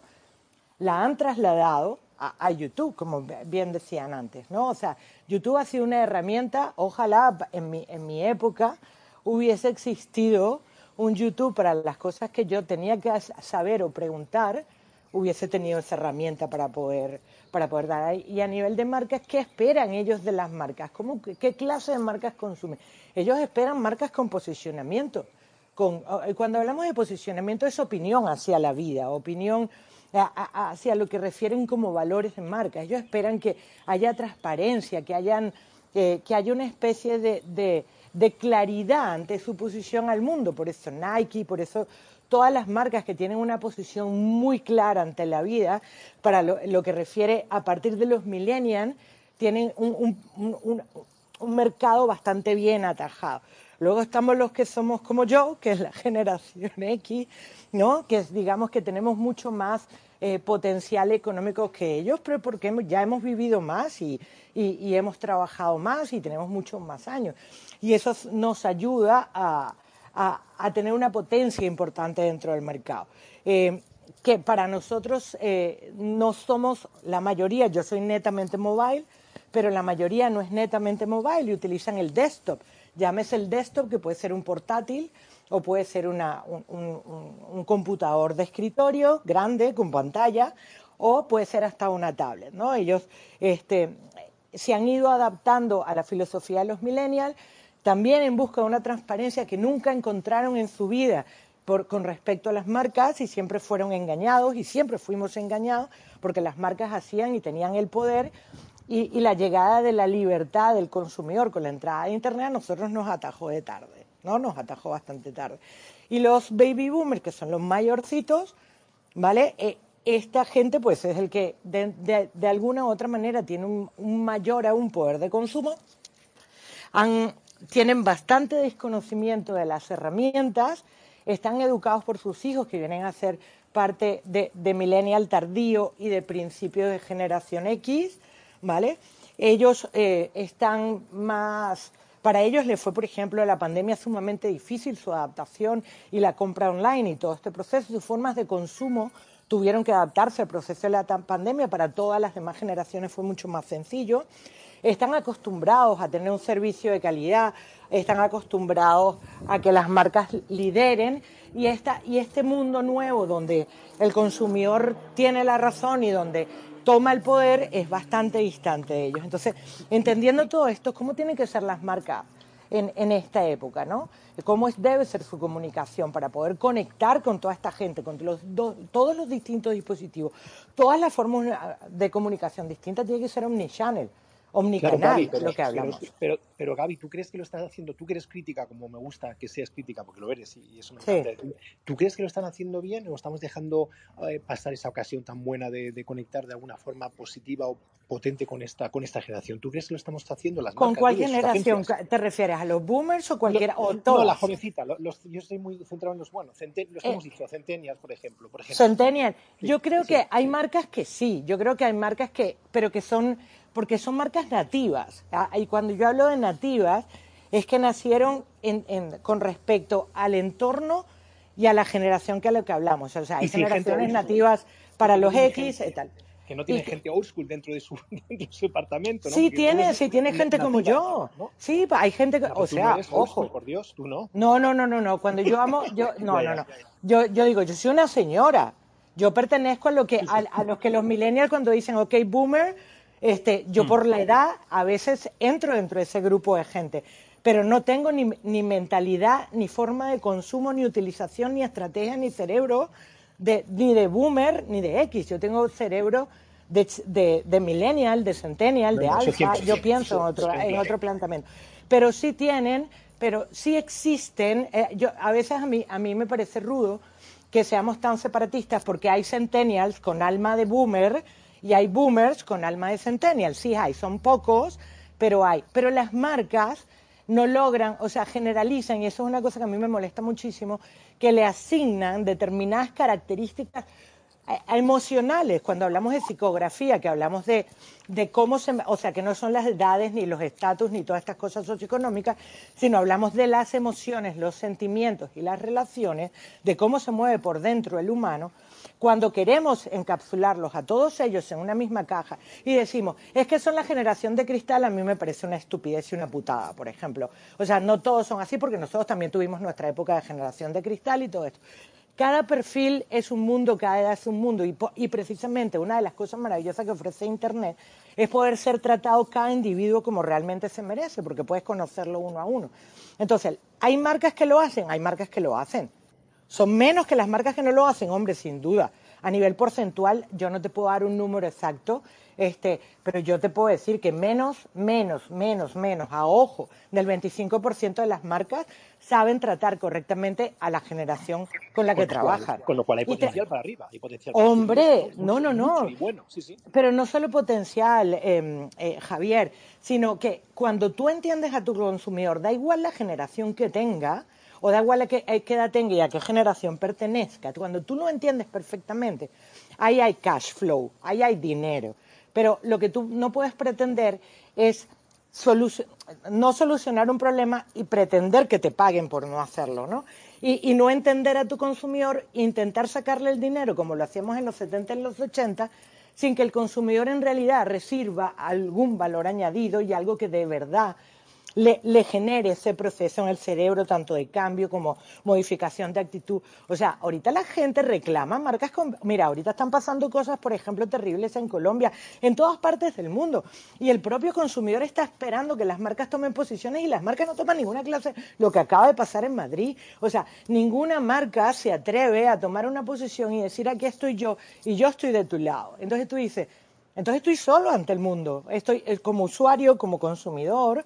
la han trasladado a, YouTube, como bien decían antes, ¿no? O sea, YouTube ha sido una herramienta, ojalá en mi, en mi época hubiese existido un YouTube para las cosas que yo tenía que saber o preguntar, hubiese tenido esa herramienta para poder, para poder dar. Y a nivel de marcas, ¿qué esperan ellos de las marcas? ¿Cómo, ¿Qué clase de marcas consumen? Ellos esperan marcas con posicionamiento. Cuando hablamos de posicionamiento es opinión hacia la vida, opinión hacia lo que refieren como valores de marca. Ellos esperan que haya transparencia, que, hayan, eh, que haya una especie de, claridad ante su posición al mundo. Por eso Nike, por eso todas las marcas que tienen una posición muy clara ante la vida, para lo, que refiere a partir de los millennials, tienen un mercado bastante bien atajado. Luego estamos los que somos como yo, que es la generación X, ¿no? que digamos que tenemos mucho más eh, potencial económico que ellos, pero porque ya hemos vivido más y, y, hemos trabajado más y tenemos muchos más años. Y eso nos ayuda a, a, a tener una potencia importante dentro del mercado. Eh, que para nosotros eh, no somos la mayoría, yo soy netamente mobile, pero la mayoría no es netamente mobile y utilizan el desktop. Llámese el desktop, que puede ser un portátil o puede ser un, computador de escritorio grande con pantalla o puede ser hasta una tablet. ¿no? Ellos este, se han ido adaptando a la filosofía de los millennials, también en busca de una transparencia que nunca encontraron en su vida por, con respecto a las marcas y siempre fueron engañados y siempre fuimos engañados porque las marcas hacían y tenían el poder y, la llegada de la libertad del consumidor con la entrada de Internet a nosotros nos atajó de tarde, ¿no? Nos atajó bastante tarde. Y los baby boomers, que son los mayorcitos, ¿vale? Eh, esta gente, pues, es el que de, de, alguna u otra manera tiene un, mayor aún poder de consumo. Tienen bastante desconocimiento de las herramientas, están educados por sus hijos que vienen a ser parte de, de millennial tardío y de principio de generación X, ¿vale? Ellos eh, están más... Para ellos les fue, por ejemplo, la pandemia sumamente difícil, su adaptación y la compra online y todo este proceso, sus formas de consumo tuvieron que adaptarse al proceso de la pandemia. Para todas las demás generaciones fue mucho más sencillo. Están acostumbrados a tener un servicio de calidad, están acostumbrados a que las marcas lideren y, esta, y este mundo nuevo donde el consumidor tiene la razón y donde toma el poder es bastante distante de ellos. Entonces, entendiendo todo esto, ¿cómo tienen que ser las marcas en, en esta época? ¿no? ¿Cómo debe ser su comunicación para poder conectar con toda esta gente, con los do, todos los distintos dispositivos? Todas las formas de comunicación distintas tienen que ser omnichannel omnicanal, claro, Gaby, pero, lo que hablamos. Pero, pero, pero, Gaby, ¿tú crees que lo estás haciendo? Tú eres crítica, como me gusta que seas crítica, porque lo eres y eso me sí. encanta. ¿Tú crees que lo están haciendo bien o estamos dejando eh, pasar esa ocasión tan buena de, de, conectar de alguna forma positiva o potente con esta, con esta generación? ¿Tú crees que lo estamos haciendo las ¿Con marcas, cuál generación? ¿Te refieres a los boomers o cualquiera? Lo, o todos? No, la jovencita. Los, yo estoy muy centrado en los, bueno, centen, los que eh, hemos dicho, centennials, por ejemplo. Por ejemplo. Centennial. Sí, yo creo sí, que hay marcas que sí, yo creo que hay marcas que, pero que son porque son marcas nativas. Y cuando yo hablo de nativas, es que nacieron en, en, con respecto al entorno y a la generación que a lo que hablamos. O sea, hay generaciones nativas para los X y tal. Que no tiene y, gente old school dentro de su, dentro de su departamento, ¿no? Sí, Porque tiene, sí, tiene gente nativa, como yo. ¿no? Sí, hay gente que, o sea, no ojo. School, por Dios, tú no. No, no, no, no, no. Cuando yo amo, yo, no, no, no. Yo, yo digo, yo soy una señora. Yo pertenezco a lo que, a, a los que los millennials cuando dicen, ok, boomer, este, yo por la edad a veces entro dentro de ese grupo de gente, pero no tengo ni, ni mentalidad, ni forma de consumo, ni utilización, ni estrategia, ni cerebro, de, ni de boomer, ni de X. Yo tengo cerebro de, de, de millennial, de centennial, de alfa, yo pienso en otro, en otro planteamiento. Pero sí tienen, pero sí existen, eh, yo, a veces a mí, a mí me parece rudo que seamos tan separatistas porque hay centennials con alma de boomer, y hay boomers con alma de centennial, sí hay, son pocos, pero hay. Pero las marcas no logran, o sea, generalizan, y eso es una cosa que a mí me molesta muchísimo, que le asignan determinadas características emocionales, cuando hablamos de psicografía, que hablamos de, de cómo se, o sea, que no son las edades, ni los estatus, ni todas estas cosas socioeconómicas, sino hablamos de las emociones, los sentimientos y las relaciones, de cómo se mueve por dentro el humano, cuando queremos encapsularlos a todos ellos en una misma caja y decimos, es que son la generación de cristal, a mí me parece una estupidez y una putada, por ejemplo. O sea, no todos son así porque nosotros también tuvimos nuestra época de generación de cristal y todo esto. Cada perfil es un mundo, cada edad es un mundo. Y, y, precisamente una de las cosas maravillosas que ofrece Internet es poder ser tratado cada individuo como realmente se merece, porque puedes conocerlo uno a uno. Entonces, ¿hay marcas que lo hacen? Hay marcas que lo hacen. ¿Son menos que las marcas que no lo hacen? Hombre, sin duda. A nivel porcentual, yo no te puedo dar un número exacto, este, pero yo te puedo decir que menos, menos, menos, menos, a ojo, del 25% de las marcas saben tratar correctamente a la generación con la que trabajan. Con lo cual hay potencial para arriba. Hay potencial Hombre, no, no, no. bueno, sí, sí. Pero no solo potencial, eh, eh, Javier, sino que cuando tú entiendes a tu consumidor, da igual la generación que tenga, o da igual a qué, a qué edad tenga y a qué generación pertenezca, cuando tú lo entiendes perfectamente, ahí hay cash flow, ahí hay dinero. Pero lo que tú no puedes pretender es no solucionar un problema y pretender que te paguen por no hacerlo, ¿no? Y, no entender a tu consumidor, intentar sacarle el dinero como lo hacíamos en los 70 y en los 80, sin que el consumidor en realidad reciba algún valor añadido y algo que de verdad le, genere ese proceso en el cerebro, tanto de cambio como modificación de actitud. O sea, ahorita la gente reclama marcas con... Mira, ahorita están pasando cosas, por ejemplo, terribles en Colombia, en todas partes del mundo. Y el propio consumidor está esperando que las marcas tomen posiciones y las marcas no toman ninguna clase. Lo que acaba de pasar en Madrid. O sea, ninguna marca se atreve a tomar una posición y decir aquí estoy yo y yo estoy de tu lado. Entonces tú dices, entonces estoy solo ante el mundo. Estoy eh, como usuario, como consumidor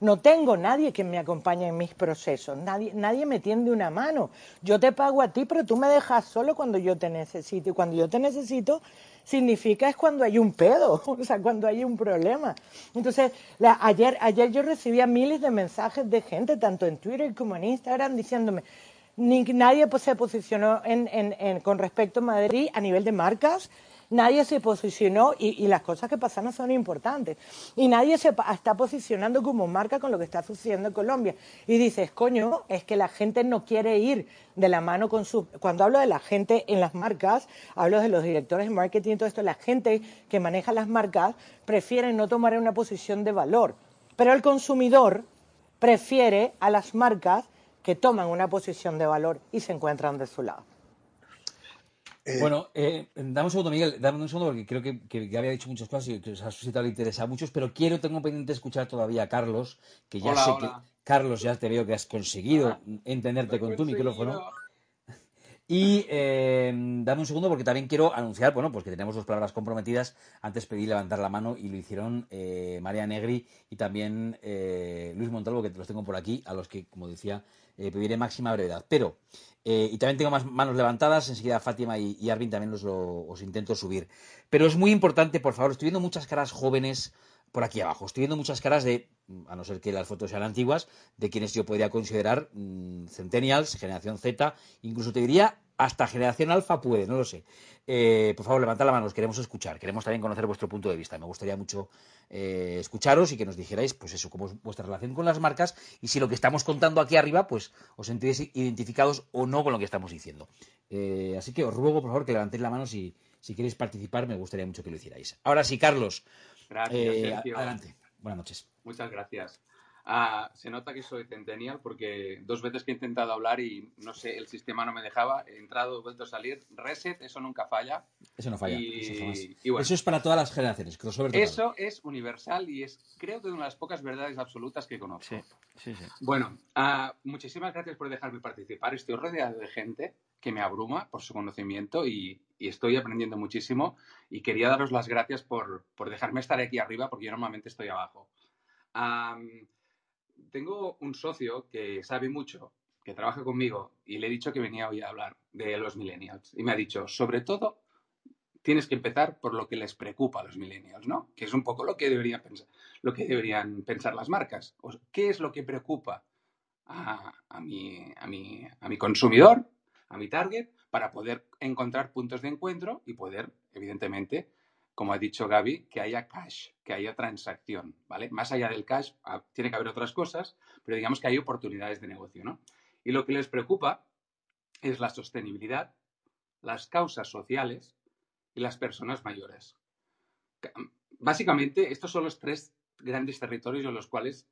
no tengo nadie que me acompañe en mis procesos, nadie, nadie me tiende una mano. Yo te pago a ti, pero tú me dejas solo cuando yo te necesito. Y cuando yo te necesito, significa es cuando hay un pedo, o sea, cuando hay un problema. Entonces, ayer, ayer yo recibía miles de mensajes de gente, tanto en Twitter como en Instagram, diciéndome, ni, nadie se posicionó con respecto a Madrid a nivel de marcas, nadie se posicionó y, las cosas que pasaron son importantes. Y nadie se está posicionando como marca con lo que está sucediendo en Colombia. Y dices, coño, es que la gente no quiere ir de la mano con su... Cuando hablo de la gente en las marcas, hablo de los directores de marketing y todo esto, la gente que maneja las marcas prefiere no tomar una posición de valor. Pero el consumidor prefiere a las marcas que toman una posición de valor y se encuentran de su lado. Eh, bueno, eh, dame un segundo, Miguel, dame un segundo porque creo que, que, había dicho muchas cosas y que os ha suscitado interés a muchos, pero quiero, tengo pendiente escuchar todavía a Carlos, que ya sé que, Carlos, ya te veo que has conseguido entenderte con tu micrófono. Y eh, dame un segundo porque también quiero anunciar, bueno, pues que tenemos dos palabras comprometidas. Antes pedí levantar la mano y lo hicieron eh, María Negri y también eh, Luis Montalvo, que los tengo por aquí, a los que, como decía, eh, pediré máxima brevedad. Pero, eh, y también tengo más manos levantadas, enseguida Fátima y, y Arvin también los, os intento subir. Pero es muy importante, por favor, estoy viendo muchas caras jóvenes por aquí abajo. Estoy viendo muchas caras de, a no ser que las fotos sean antiguas, de quienes yo podría considerar mm, centennials, generación Z, incluso te diría hasta generación alfa puede, no lo sé. Eh, por favor, levantad la mano, os queremos escuchar, queremos también conocer vuestro punto de vista. Me gustaría mucho eh, escucharos y que nos dijerais, pues eso, cómo es vuestra relación con las marcas y si lo que estamos contando aquí arriba, pues os sentís identificados o no con lo que estamos diciendo. Eh, así que os ruego, por favor, que levantéis la mano si, si queréis participar, me gustaría mucho que lo hicierais. Ahora sí, Carlos, Gracias, eh, adelante. Buenas noches. Muchas gracias. Ah, se nota que soy centennial porque dos veces que he intentado hablar y no sé, el sistema no me dejaba, he entrado, he vuelto a salir, reset, eso nunca falla. Eso no falla. eso, es para todas las generaciones, Eso es universal y es, creo que una de las pocas verdades absolutas que conozco. Sí, sí, Bueno, ah, muchísimas gracias por dejarme participar. Estoy rodeado de gente que me abruma por su conocimiento y, estoy aprendiendo muchísimo y quería daros las gracias por, dejarme estar aquí arriba porque yo normalmente estoy abajo. Tengo un socio que sabe mucho, que trabaja conmigo y le he dicho que venía hoy a hablar de los millennials y me ha dicho, sobre todo, tienes que empezar por lo que les preocupa a los millennials, ¿no? Que es un poco lo que deberían pensar, lo que deberían pensar las marcas. ¿Qué es lo que preocupa a, a, mi, a, mi, a mi consumidor a mi target para poder encontrar puntos de encuentro y poder, evidentemente, como ha dicho Gaby, que haya cash, que haya transacción, ¿vale? Más allá del cash, tiene que haber otras cosas, pero digamos que hay oportunidades de negocio, ¿no? Y lo que les preocupa es la sostenibilidad, las causas sociales y las personas mayores. Básicamente, estos son los tres grandes territorios en los cuales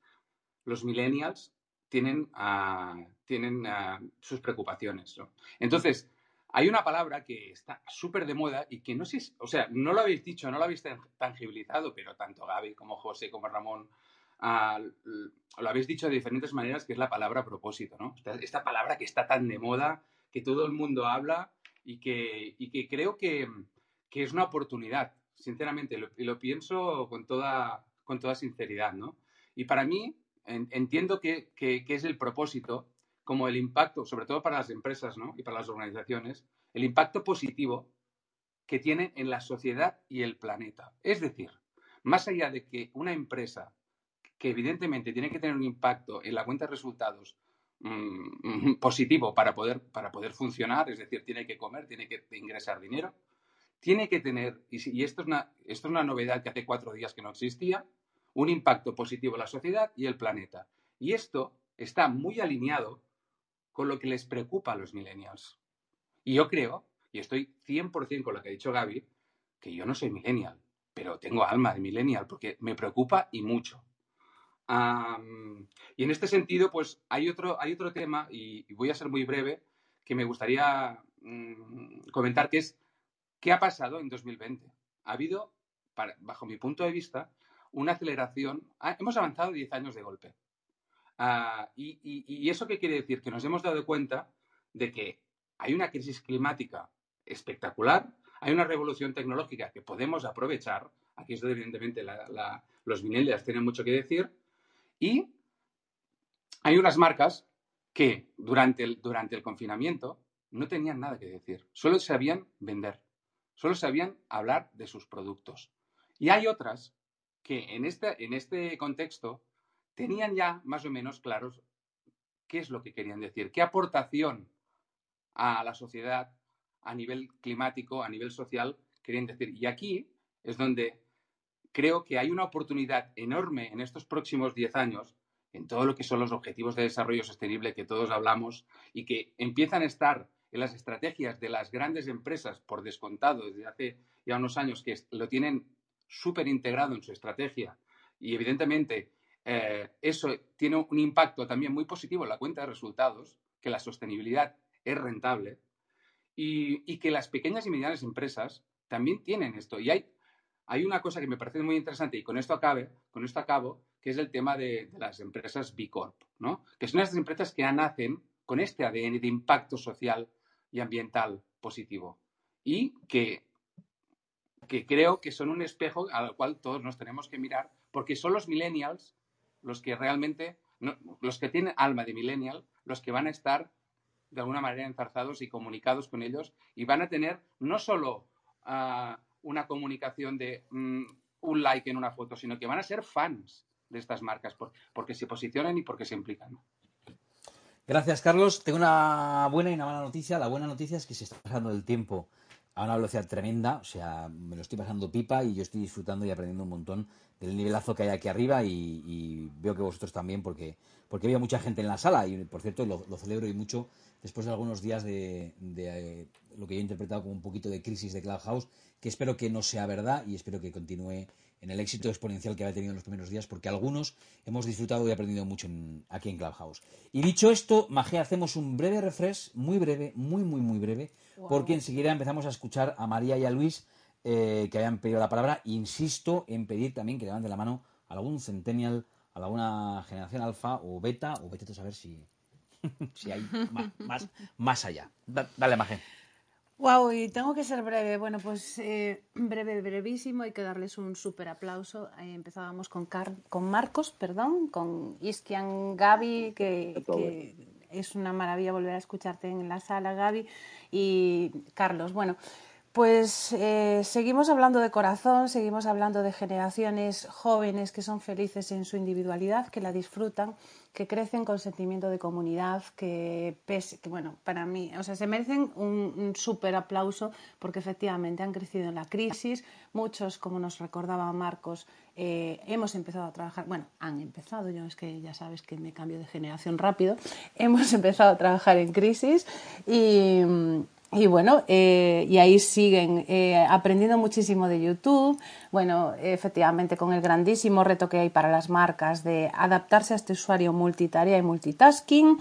los millennials tienen, ah, tienen ah, sus preocupaciones. Entonces, hay una palabra que está súper de moda y que no sé, o sea, no lo habéis dicho, no lo habéis tangibilizado, pero tanto Gaby como José como Ramón ah, lo habéis dicho de diferentes maneras, que es la palabra propósito, ¿no? Esta, palabra que está tan de moda, que todo el mundo habla y que, que creo que, es una oportunidad, sinceramente, y lo, pienso con toda, con toda sinceridad, ¿no? Y para mí, entiendo que, que es el propósito como el impacto, sobre todo para las empresas ¿no? y para las organizaciones, el impacto positivo que tienen en la sociedad y el planeta. Es decir, más allá de que una empresa que evidentemente tiene que tener un impacto en la cuenta de resultados mm, positivo para poder, para poder funcionar, es decir, tiene que comer, tiene que ingresar dinero, tiene que tener, y, esto, es una, esto es una novedad que hace cuatro días que no existía, un impacto positivo en la sociedad y el planeta. Y esto está muy alineado con lo que les preocupa a los millennials. Y yo creo, y estoy 100% con lo que ha dicho Gaby, que yo no soy millennial, pero tengo alma de millennial porque me preocupa y mucho. y en este sentido, pues hay otro, hay otro tema, y, voy a ser muy breve, que me gustaría mm, comentar, que es qué ha pasado en 2020. Ha habido, bajo mi punto de vista, una aceleración. Hemos avanzado 10 años de golpe. Ah, y, eso qué quiere decir? Que nos hemos dado cuenta de que hay una crisis climática espectacular, hay una revolución tecnológica que podemos aprovechar, aquí es donde evidentemente los millennials tienen mucho que decir, y hay unas marcas que durante el, durante el confinamiento no tenían nada que decir, solo sabían vender, solo sabían hablar de sus productos. Y hay otras que en este, en este contexto tenían ya más o menos claros qué es lo que querían decir, qué aportación a la sociedad a nivel climático, a nivel social, querían decir. Y aquí es donde creo que hay una oportunidad enorme en estos próximos 10 años, en todo lo que son los objetivos de desarrollo sostenible que todos hablamos y que empiezan a estar en las estrategias de las grandes empresas por descontado desde hace ya unos años que lo tienen súper integrado en su estrategia y evidentemente eh, eso tiene un impacto también muy positivo en la cuenta de resultados, que la sostenibilidad es rentable y, que las pequeñas y medianas empresas también tienen esto. Y hay, hay una cosa que me parece muy interesante y con esto, acabe, con esto acabo, que es el tema de, las empresas B Corp, ¿no? que son estas empresas que nacen con este ADN de impacto social y ambiental positivo y que, que creo que son un espejo al cual todos nos tenemos que mirar porque son los millennials los que realmente, los que tienen alma de millennial, los que van a estar de alguna manera enzarzados y comunicados con ellos y van a tener no solo ah, una comunicación de mm, un like en una foto, sino que van a ser fans de estas marcas porque se posicionan y porque se implican. Gracias, Carlos. Tengo una buena y una mala noticia. La buena noticia es que se está pasando el tiempo a una velocidad tremenda, o sea, me lo estoy pasando pipa y yo estoy disfrutando y aprendiendo un montón del nivelazo que hay aquí arriba y, veo que vosotros también porque, porque había mucha gente en la sala y por cierto lo, celebro y mucho después de algunos días de, eh, lo que yo he interpretado como un poquito de crisis de Clubhouse, que espero que no sea verdad y espero que continúe en el éxito exponencial que había tenido en los primeros días, porque algunos hemos disfrutado y aprendido mucho aquí en Clubhouse. Y dicho esto, Magé, hacemos un breve refresh, muy breve, muy, muy, muy breve, porque enseguida empezamos a escuchar a María y a Luis eh, que habían pedido la palabra. Insisto en pedir también que levanten la mano a algún centennial, a alguna generación alfa o beta, o vete a saber si, si hay más, más, allá. dale, Magé. Wow, y tengo que ser breve. Bueno, pues eh, breve, brevísimo. Hay que darles un súper aplauso. empezábamos con, con Marcos, perdón, con Iskian Gaby, que, que, es una maravilla volver a escucharte en la sala, Gaby, y Carlos. Bueno, pues eh, seguimos hablando de corazón, seguimos hablando de generaciones jóvenes que son felices en su individualidad, que la disfrutan que crecen con sentimiento de comunidad, que, que bueno, para mí, o sea, se merecen un, súper aplauso porque efectivamente han crecido en la crisis. Muchos, como nos recordaba Marcos, eh, hemos empezado a trabajar, bueno, han empezado, yo es que ya sabes que me cambio de generación rápido, hemos empezado a trabajar en crisis y, bueno, eh, y ahí siguen eh, aprendiendo muchísimo de YouTube. Bueno, efectivamente, con el grandísimo reto que hay para las marcas de adaptarse a este usuario multitarea y multitasking,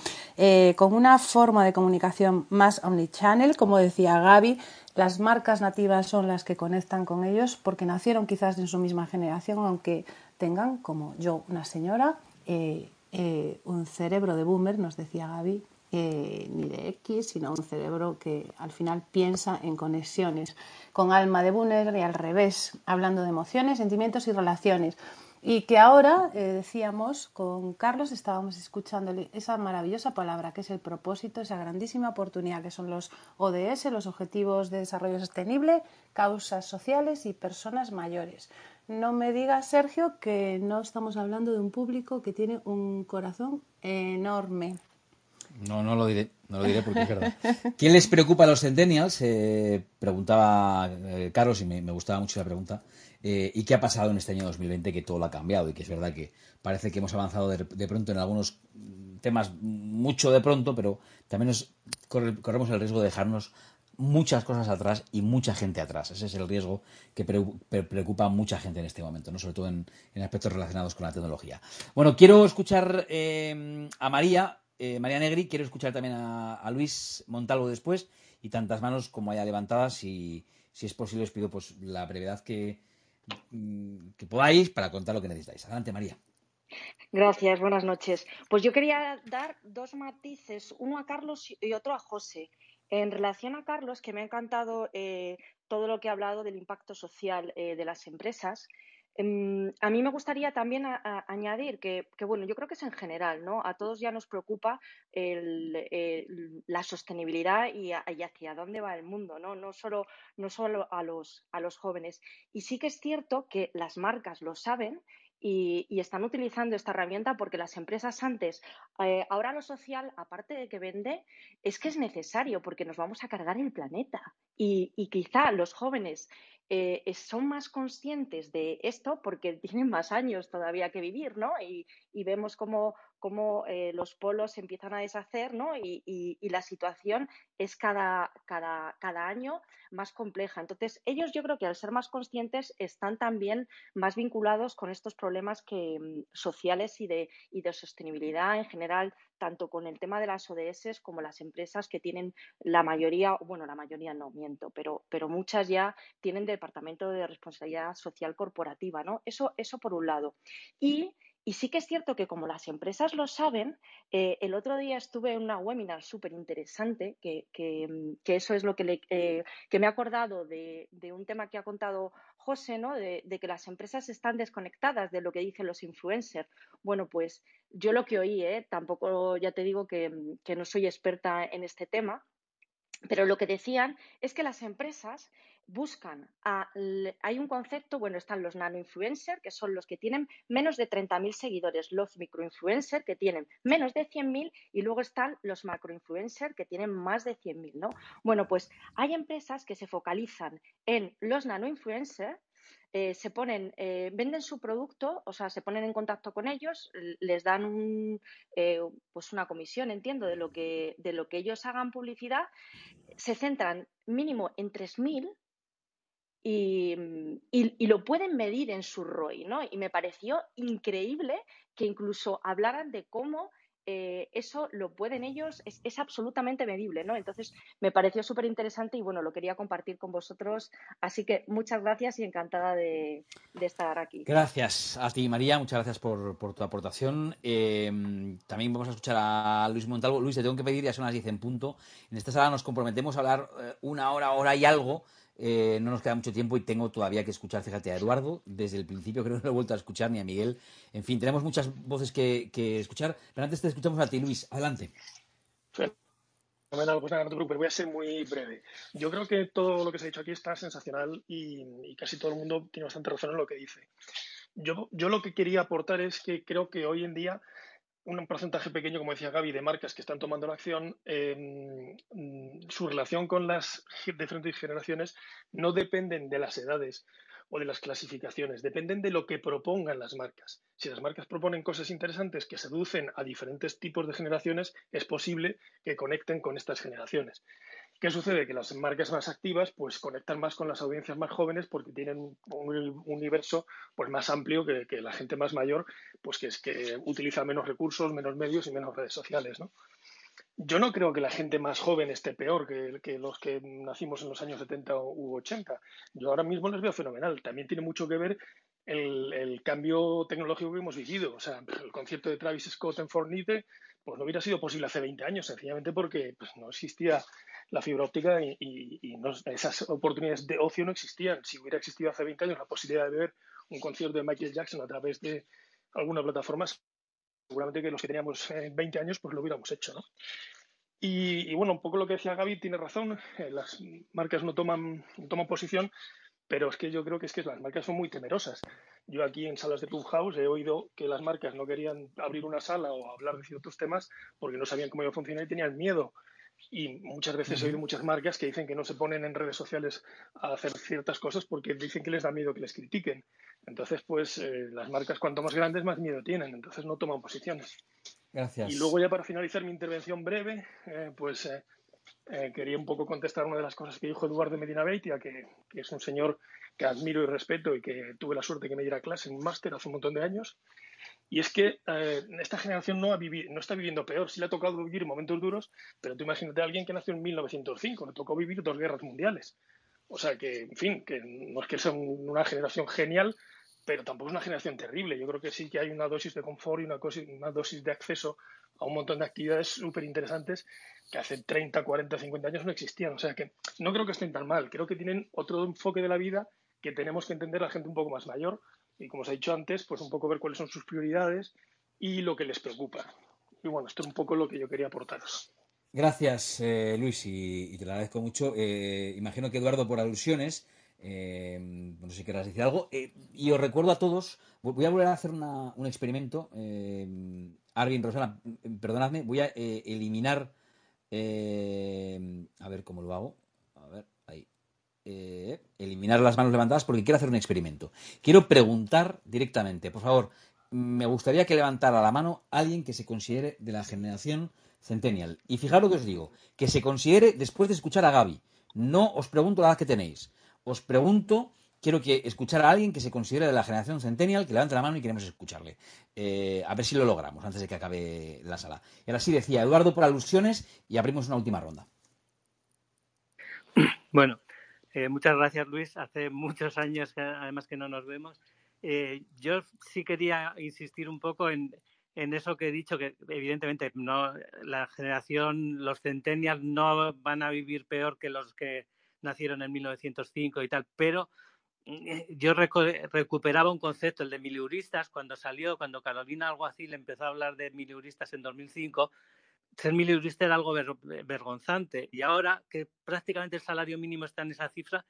con una forma de comunicación más omnichannel, como decía Gaby. Las marcas nativas son las que conectan con ellos porque nacieron quizás en su misma generación, aunque tengan, como yo, una señora, un cerebro de boomer, nos decía Gaby, eh, ni de X, sino un cerebro que al final piensa en conexiones, con alma de Bunner y al revés, hablando de emociones, sentimientos y relaciones. Y que ahora, eh, decíamos, con Carlos estábamos escuchando esa maravillosa palabra que es el propósito, esa grandísima oportunidad que son los ODS, los Objetivos de Desarrollo Sostenible, causas sociales y personas mayores. No me digas, Sergio, que no estamos hablando de un público que tiene un corazón enorme. No, no lo diré, no lo diré porque es verdad. ¿Quién les preocupa a los centennials? Eh, preguntaba eh, Carlos y me, gustaba mucho la pregunta. Eh, ¿Y qué ha pasado en este año 2020 que todo lo ha cambiado? Y que es verdad que parece que hemos avanzado de, pronto en algunos temas mucho de pronto, pero también corremos el riesgo de dejarnos muchas cosas atrás y mucha gente atrás. Ese es el riesgo que preocupa a mucha gente en este momento, ¿no? sobre todo en, aspectos relacionados con la tecnología. Bueno, quiero escuchar a María eh, María Negri, quiero escuchar también a, Luis Montalvo después y tantas manos como haya levantadas. Si, si es posible, os pido pues, la brevedad que, que podáis para contar lo que necesitáis. Adelante, María. Gracias, buenas noches. Pues yo quería dar dos matices, uno a Carlos y otro a José. En relación a Carlos, que me ha encantado eh, todo lo que ha hablado del impacto social eh, de las empresas, Em, a mí me gustaría también añadir que, bueno, yo creo que es en general, ¿no? A todos ya nos preocupa la sostenibilidad y, hacia dónde va el mundo, ¿no? No solo, no solo los, a los jóvenes. Y sí que es cierto que las marcas lo saben y, están utilizando esta herramienta porque las empresas antes, eh, ahora lo social, aparte de que vende, es que es necesario porque nos vamos a cargar el planeta. Y, y quizá los jóvenes eh, son más conscientes de esto porque tienen más años todavía que vivir, ¿no? Y, vemos cómo, eh, los polos se empiezan a deshacer, ¿no? Y, la situación es cada, cada, cada, año más compleja. Entonces, ellos yo creo que al ser más conscientes están también más vinculados con estos problemas que, mm, sociales y de, y de sostenibilidad en general tanto con el tema de las ODS como las empresas que tienen la mayoría, bueno, la mayoría no miento, pero, pero muchas ya tienen departamento de responsabilidad social corporativa, ¿no? Eso, eso por un lado. Y y sí que es cierto que como las empresas lo saben, eh, el otro día estuve en una webinar súper interesante, que, que, eso es lo que, le, eh, que me ha acordado de, de, un tema que ha contado José, ¿no? De, de, que las empresas están desconectadas de lo que dicen los influencers. Bueno, pues yo lo que oí, ¿eh? tampoco ya te digo que, que no soy experta en este tema, pero lo que decían es que las empresas buscan hay un concepto, bueno, están los nano influencers, que son los que tienen menos de 30.000 seguidores, los microinfluencers, que tienen menos de 100.000, y luego están los macroinfluencers, que tienen más de 100.000, ¿no? Bueno, pues hay empresas que se focalizan en los nanoinfluencers, eh, se ponen, eh, venden su producto, o sea, se ponen en contacto con ellos, les dan un, eh, pues una comisión, entiendo, de lo que de lo que ellos hagan publicidad, se centran mínimo en 3.000 y, y, lo pueden medir en su ROI, ¿no? Y me pareció increíble que incluso hablaran de cómo eh, eso lo pueden ellos, es, absolutamente medible, ¿no? Entonces me pareció súper interesante y bueno, lo quería compartir con vosotros. Así que muchas gracias y encantada de, estar aquí. Gracias a ti, María, muchas gracias por, tu aportación. Eh, también vamos a escuchar a Luis Montalvo. Luis, te tengo que pedir, ya son las 10 en punto. En esta sala nos comprometemos a hablar eh, una hora, hora y algo eh, no nos queda mucho tiempo y tengo todavía que escuchar, fíjate, a Eduardo. Desde el principio creo que no lo he vuelto a escuchar, ni a Miguel. En fin, tenemos muchas voces que, escuchar. Pero antes te escuchamos a ti, Luis. Adelante. Fenomenal, pues nada, no te preocupes, voy a ser muy breve. Yo creo que todo lo que se ha dicho aquí está sensacional y, casi todo el mundo tiene bastante razón en lo que dice. Yo, yo lo que quería aportar es que creo que hoy en día un porcentaje pequeño, como decía Gaby, de marcas que están tomando la acción, em, su relación con las diferentes generaciones no dependen de las edades. o de las clasificaciones, dependen de lo que propongan las marcas. Si las marcas proponen cosas interesantes que seducen a diferentes tipos de generaciones, es posible que conecten con estas generaciones. ¿Qué sucede? Que las marcas más activas pues conectan más con las audiencias más jóvenes porque tienen un universo pues más amplio que, la gente más mayor, pues que es que utiliza menos recursos, menos medios y menos redes sociales, ¿no? Yo no creo que la gente más joven esté peor que, que, los que nacimos en los años 70 u 80. Yo ahora mismo les veo fenomenal. También tiene mucho que ver el, el, cambio tecnológico que hemos vivido. O sea, el concierto de Travis Scott en Fornite pues no hubiera sido posible hace 20 años, sencillamente porque pues, no existía la fibra óptica y, y, y no, esas oportunidades de ocio no existían. Si hubiera existido hace 20 años la posibilidad de ver un concierto de Michael Jackson a través de alguna plataforma, seguramente que los que teníamos 20 años pues lo hubiéramos hecho, ¿no? Y, y, bueno, un poco lo que decía Gaby tiene razón, eh, las marcas no toman, no toman posición, pero es que yo creo que es que las marcas son muy temerosas. Yo aquí en salas de Clubhouse he oído que las marcas no querían abrir una sala o hablar de ciertos temas porque no sabían cómo iba a funcionar y tenían miedo. Y muchas veces he oído muchas marcas que dicen que no se ponen en redes sociales a hacer ciertas cosas porque dicen que les da miedo que les critiquen. Entonces, pues eh, las marcas cuanto más grandes más miedo tienen, entonces no toman posiciones. Gracias. Y luego ya para finalizar mi intervención breve, eh, pues eh, eh, quería un poco contestar una de las cosas que dijo Eduardo Medina Beitia, que, es un señor que admiro y respeto y que tuve la suerte que me diera clase en máster hace un montón de años. Y es que eh, esta generación no, no está viviendo peor. Sí le ha tocado vivir momentos duros, pero tú imagínate a alguien que nació en 1905, le tocó vivir dos guerras mundiales. O sea que, en fin, que no es que sea una generación genial, pero tampoco es una generación terrible. Yo creo que sí que hay una dosis de confort y una, una dosis de acceso a un montón de actividades súper interesantes que hace 30, 40, 50 años no existían. O sea que no creo que estén tan mal. Creo que tienen otro enfoque de la vida que tenemos que entender la gente un poco más mayor y, como os he dicho antes, pues un poco ver cuáles son sus prioridades y lo que les preocupa. Y bueno, esto es un poco lo que yo quería aportaros. Gracias, eh, Luis, y, y, te lo agradezco mucho. Eh, imagino que Eduardo, por alusiones, eh, no sé si querrás decir algo. Eh, y os recuerdo a todos, voy a volver a hacer una, un experimento. Eh, Arvin, Rosana, perdonadme, voy a eh, eliminar. A ver cómo lo hago. A ver, ahí. Eh, eliminar las manos levantadas porque quiero hacer un experimento. Quiero preguntar directamente, por favor, me gustaría que levantara la mano alguien que se considere de la generación Centennial. Y fijaros lo que os digo, que se considere después de escuchar a Gaby. No os pregunto la edad que tenéis os pregunto, quiero que escuchar a alguien que se considere de la generación Centennial, que levante la mano y queremos escucharle. Eh, a ver si lo logramos antes de que acabe la sala. Y ahora sí decía Eduardo por alusiones y abrimos una última ronda. Bueno, eh, muchas gracias Luis. Hace muchos años que además que no nos vemos. Eh, yo sí quería insistir un poco en, en eso que he dicho, que evidentemente no, la generación, los centennials no van a vivir peor que los que nacieron en 1905 y tal, pero mm, yo reco recuperaba un concepto, el de miliuristas, cuando salió, cuando Carolina Alguacil empezó a hablar de miliuristas en 2005, ser miliurista era algo ver vergonzante y ahora que prácticamente el salario mínimo está en esa cifra,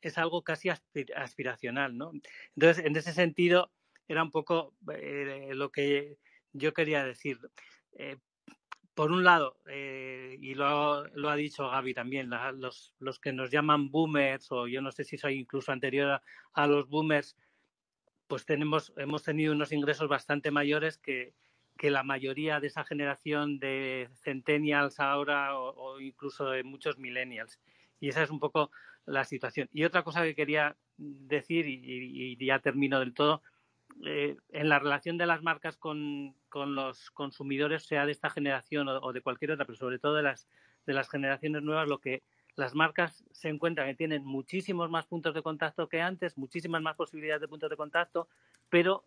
es algo casi aspir aspiracional, ¿no? Entonces, en ese sentido, era un poco eh, lo que yo quería decir. Eh, por un lado, eh, y lo, lo, ha dicho Gaby también, la, los, los, que nos llaman boomers, o yo no sé si soy incluso anterior a, los boomers, pues tenemos, hemos tenido unos ingresos bastante mayores que, la mayoría de esa generación de centennials ahora o, o, incluso de muchos millennials. Y esa es un poco la situación. Y otra cosa que quería decir, y, y, y ya termino del todo, eh, en la relación de las marcas con, los consumidores, sea de esta generación o, o, de cualquier otra, pero sobre todo de las, de las generaciones nuevas, lo que las marcas se encuentran que tienen muchísimos más puntos de contacto que antes, muchísimas más posibilidades de puntos de contacto, pero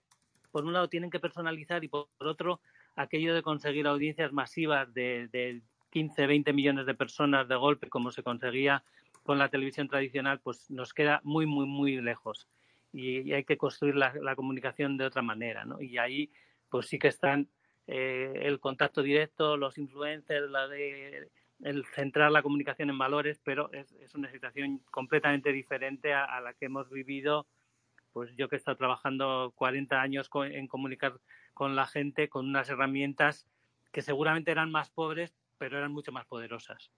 por un lado tienen que personalizar y por otro aquello de conseguir audiencias masivas de, de 15, 20 millones de personas de golpe, como se conseguía con la televisión tradicional, pues nos queda muy, muy, muy lejos y, hay que construir la, comunicación de otra manera, ¿no? Y ahí, pues sí que están eh, el contacto directo, los influencers, la de el centrar la comunicación en valores, pero es, es una situación completamente diferente a, a, la que hemos vivido, pues yo que he estado trabajando 40 años con, en comunicar con la gente con unas herramientas que seguramente eran más pobres, pero eran mucho más poderosas.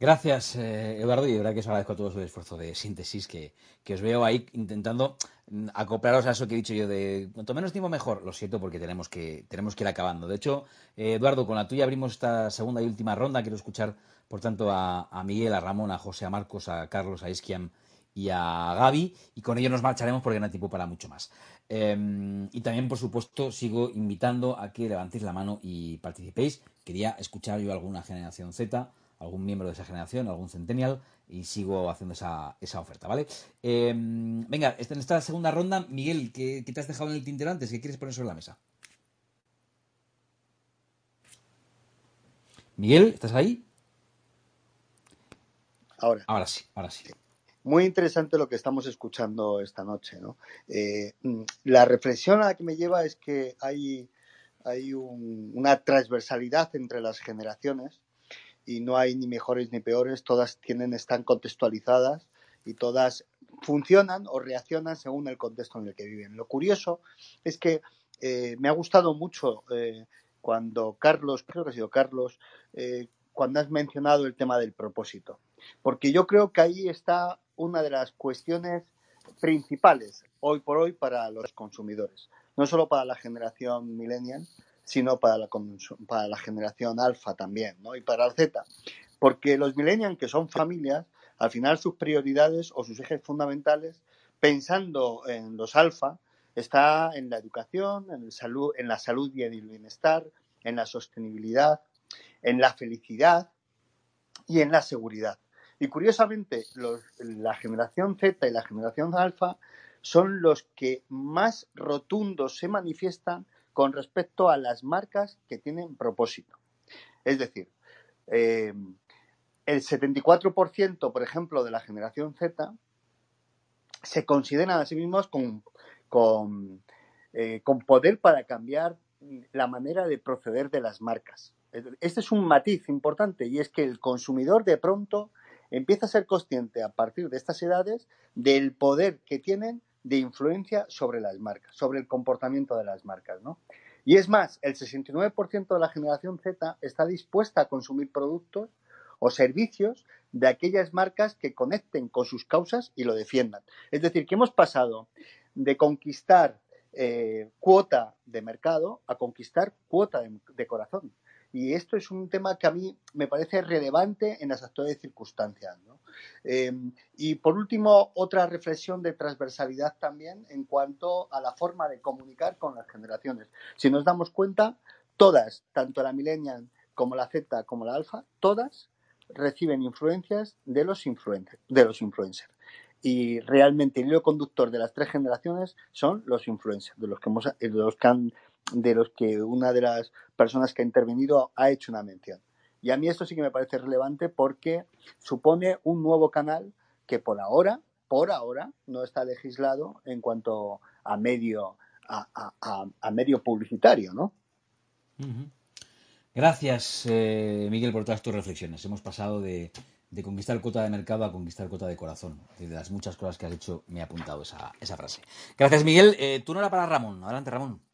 Gracias, eh, Eduardo, y de verdad que os agradezco a todos el esfuerzo de síntesis que, que os veo ahí intentando mm, acoplaros a eso que he dicho yo de cuanto menos tiempo mejor. Lo siento porque tenemos que, tenemos que ir acabando. De hecho, eh, Eduardo, con la tuya abrimos esta segunda y última ronda. Quiero escuchar, por tanto, a, a Miguel, a Ramón, a José, a Marcos, a Carlos, a Isquiam y a Gaby, y con ello nos marcharemos porque no hay tiempo para mucho más. Eh, y también, por supuesto, sigo invitando a que levantéis la mano y participéis. Quería escuchar yo alguna generación Z algún miembro de esa generación, algún centennial, y sigo haciendo esa, esa oferta, ¿vale? Eh, venga, en esta segunda ronda, Miguel, ¿qué, ¿qué, te has dejado en el tintero antes? ¿Qué quieres poner sobre la mesa? Miguel, ¿estás ahí? Ahora. Ahora sí, ahora sí. Muy interesante lo que estamos escuchando esta noche, ¿no? Eh, la reflexión a la que me lleva es que hay, hay un, una transversalidad entre las generaciones y no hay ni mejores ni peores, todas tienen, están contextualizadas y todas funcionan o reaccionan según el contexto en el que viven. Lo curioso es que eh, me ha gustado mucho eh, cuando Carlos, creo que ha sido Carlos, eh, cuando has mencionado el tema del propósito, porque yo creo que ahí está una de las cuestiones principales hoy por hoy para los consumidores, no solo para la generación millennial, sino para la, para la generación alfa también, ¿no? Y para el Z. Porque los millennials, que son familias, al final sus prioridades o sus ejes fundamentales, pensando en los alfa, está en la educación, en, el salud, en la salud y el bienestar, en la sostenibilidad, en la felicidad y en la seguridad. Y curiosamente, la generación Z y la generación alfa son los que más rotundos se manifiestan con respecto a las marcas que tienen propósito. Es decir, eh, el 74%, por ejemplo, de la generación Z se consideran a sí mismos con, con, eh, con poder para cambiar la manera de proceder de las marcas. Este es un matiz importante y es que el consumidor de pronto empieza a ser consciente a partir de estas edades del poder que tienen de influencia sobre las marcas, sobre el comportamiento de las marcas, ¿no? Y es más, el 69% de la generación Z está dispuesta a consumir productos o servicios de aquellas marcas que conecten con sus causas y lo defiendan. Es decir, que hemos pasado de conquistar eh, cuota de mercado a conquistar cuota de, de corazón. Y esto es un tema que a mí me parece relevante en las actuales circunstancias. ¿no? Eh, y por último, otra reflexión de transversalidad también en cuanto a la forma de comunicar con las generaciones. Si nos damos cuenta, todas, tanto la millennial como la Z como la alfa, todas reciben influencias de los, influencers, de los influencers. Y realmente el hilo conductor de las tres generaciones son los influencers, de los que, hemos, de los que han de los que una de las personas que ha intervenido ha hecho una mención. Y a mí esto sí que me parece relevante porque supone un nuevo canal que por ahora, por ahora, no está legislado en cuanto a medio, a, a, a medio publicitario, ¿no? Gracias, eh, Miguel, por todas tus reflexiones. Hemos pasado de, de, conquistar cuota de mercado a conquistar cuota de corazón. De las muchas cosas que has hecho, me he apuntado esa, esa frase. Gracias, Miguel. Eh, tú no era para Ramón. Adelante, Ramón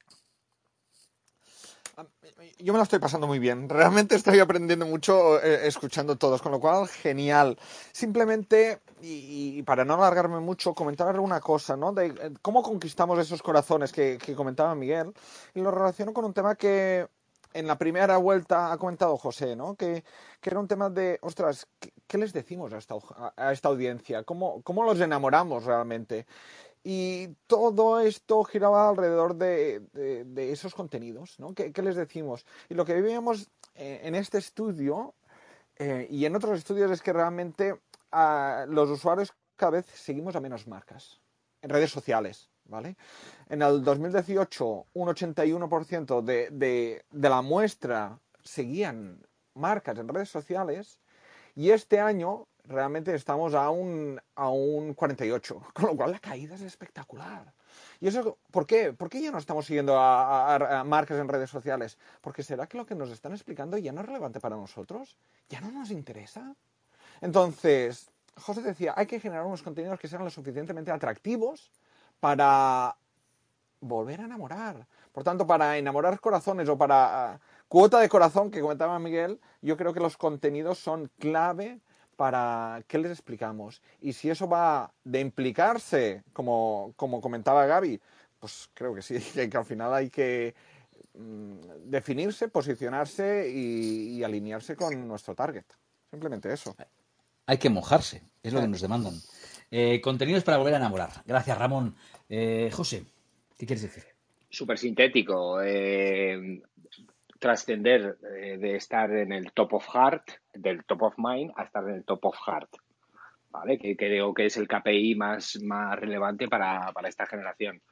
yo me lo estoy pasando muy bien. Realmente estoy aprendiendo mucho eh, escuchando todos, con lo cual, genial. Simplemente, y, para no alargarme mucho, comentar alguna cosa, ¿no? De eh, cómo conquistamos esos corazones que, que, comentaba Miguel. Y lo relaciono con un tema que en la primera vuelta ha comentado José, ¿no? Que, que era un tema de, ostras, ¿qué, qué les decimos a esta, a esta audiencia? ¿Cómo, ¿Cómo los enamoramos realmente? Y todo esto giraba alrededor de, esos contenidos, ¿no? ¿Qué, ¿Qué, les decimos? Y lo que vivimos en este estudio eh, y en otros estudios es que realmente a los usuarios cada vez seguimos a menos marcas en redes sociales, ¿vale? En el 2018 un 81% de, de, de la muestra seguían marcas en redes sociales y este año realmente estamos a un, a un 48, con lo cual la caída es espectacular. ¿Y eso por qué? ¿Por qué ya no estamos siguiendo a, a, marcas en redes sociales? Porque será que lo que nos están explicando ya no es relevante para nosotros, ya no nos interesa. Entonces, José decía, hay que generar unos contenidos que sean lo suficientemente atractivos para volver a enamorar. Por tanto, para enamorar corazones o para uh, cuota de corazón que comentaba Miguel, yo creo que los contenidos son clave para qué les explicamos. Y si eso va de implicarse, como, como comentaba Gaby, pues creo que sí, que al final hay que mm, definirse, posicionarse y, y, alinearse con nuestro target. Simplemente eso. Hay que mojarse, es lo que nos demandan. Eh, contenidos para volver a enamorar. Gracias, Ramón. Eh, José, ¿qué quieres decir? Súper sintético. Eh, trascender eh, de estar en el top of heart, del top of mind, a estar en el top of heart. ¿Vale? Que creo que es el KPI más, más relevante para, para esta generación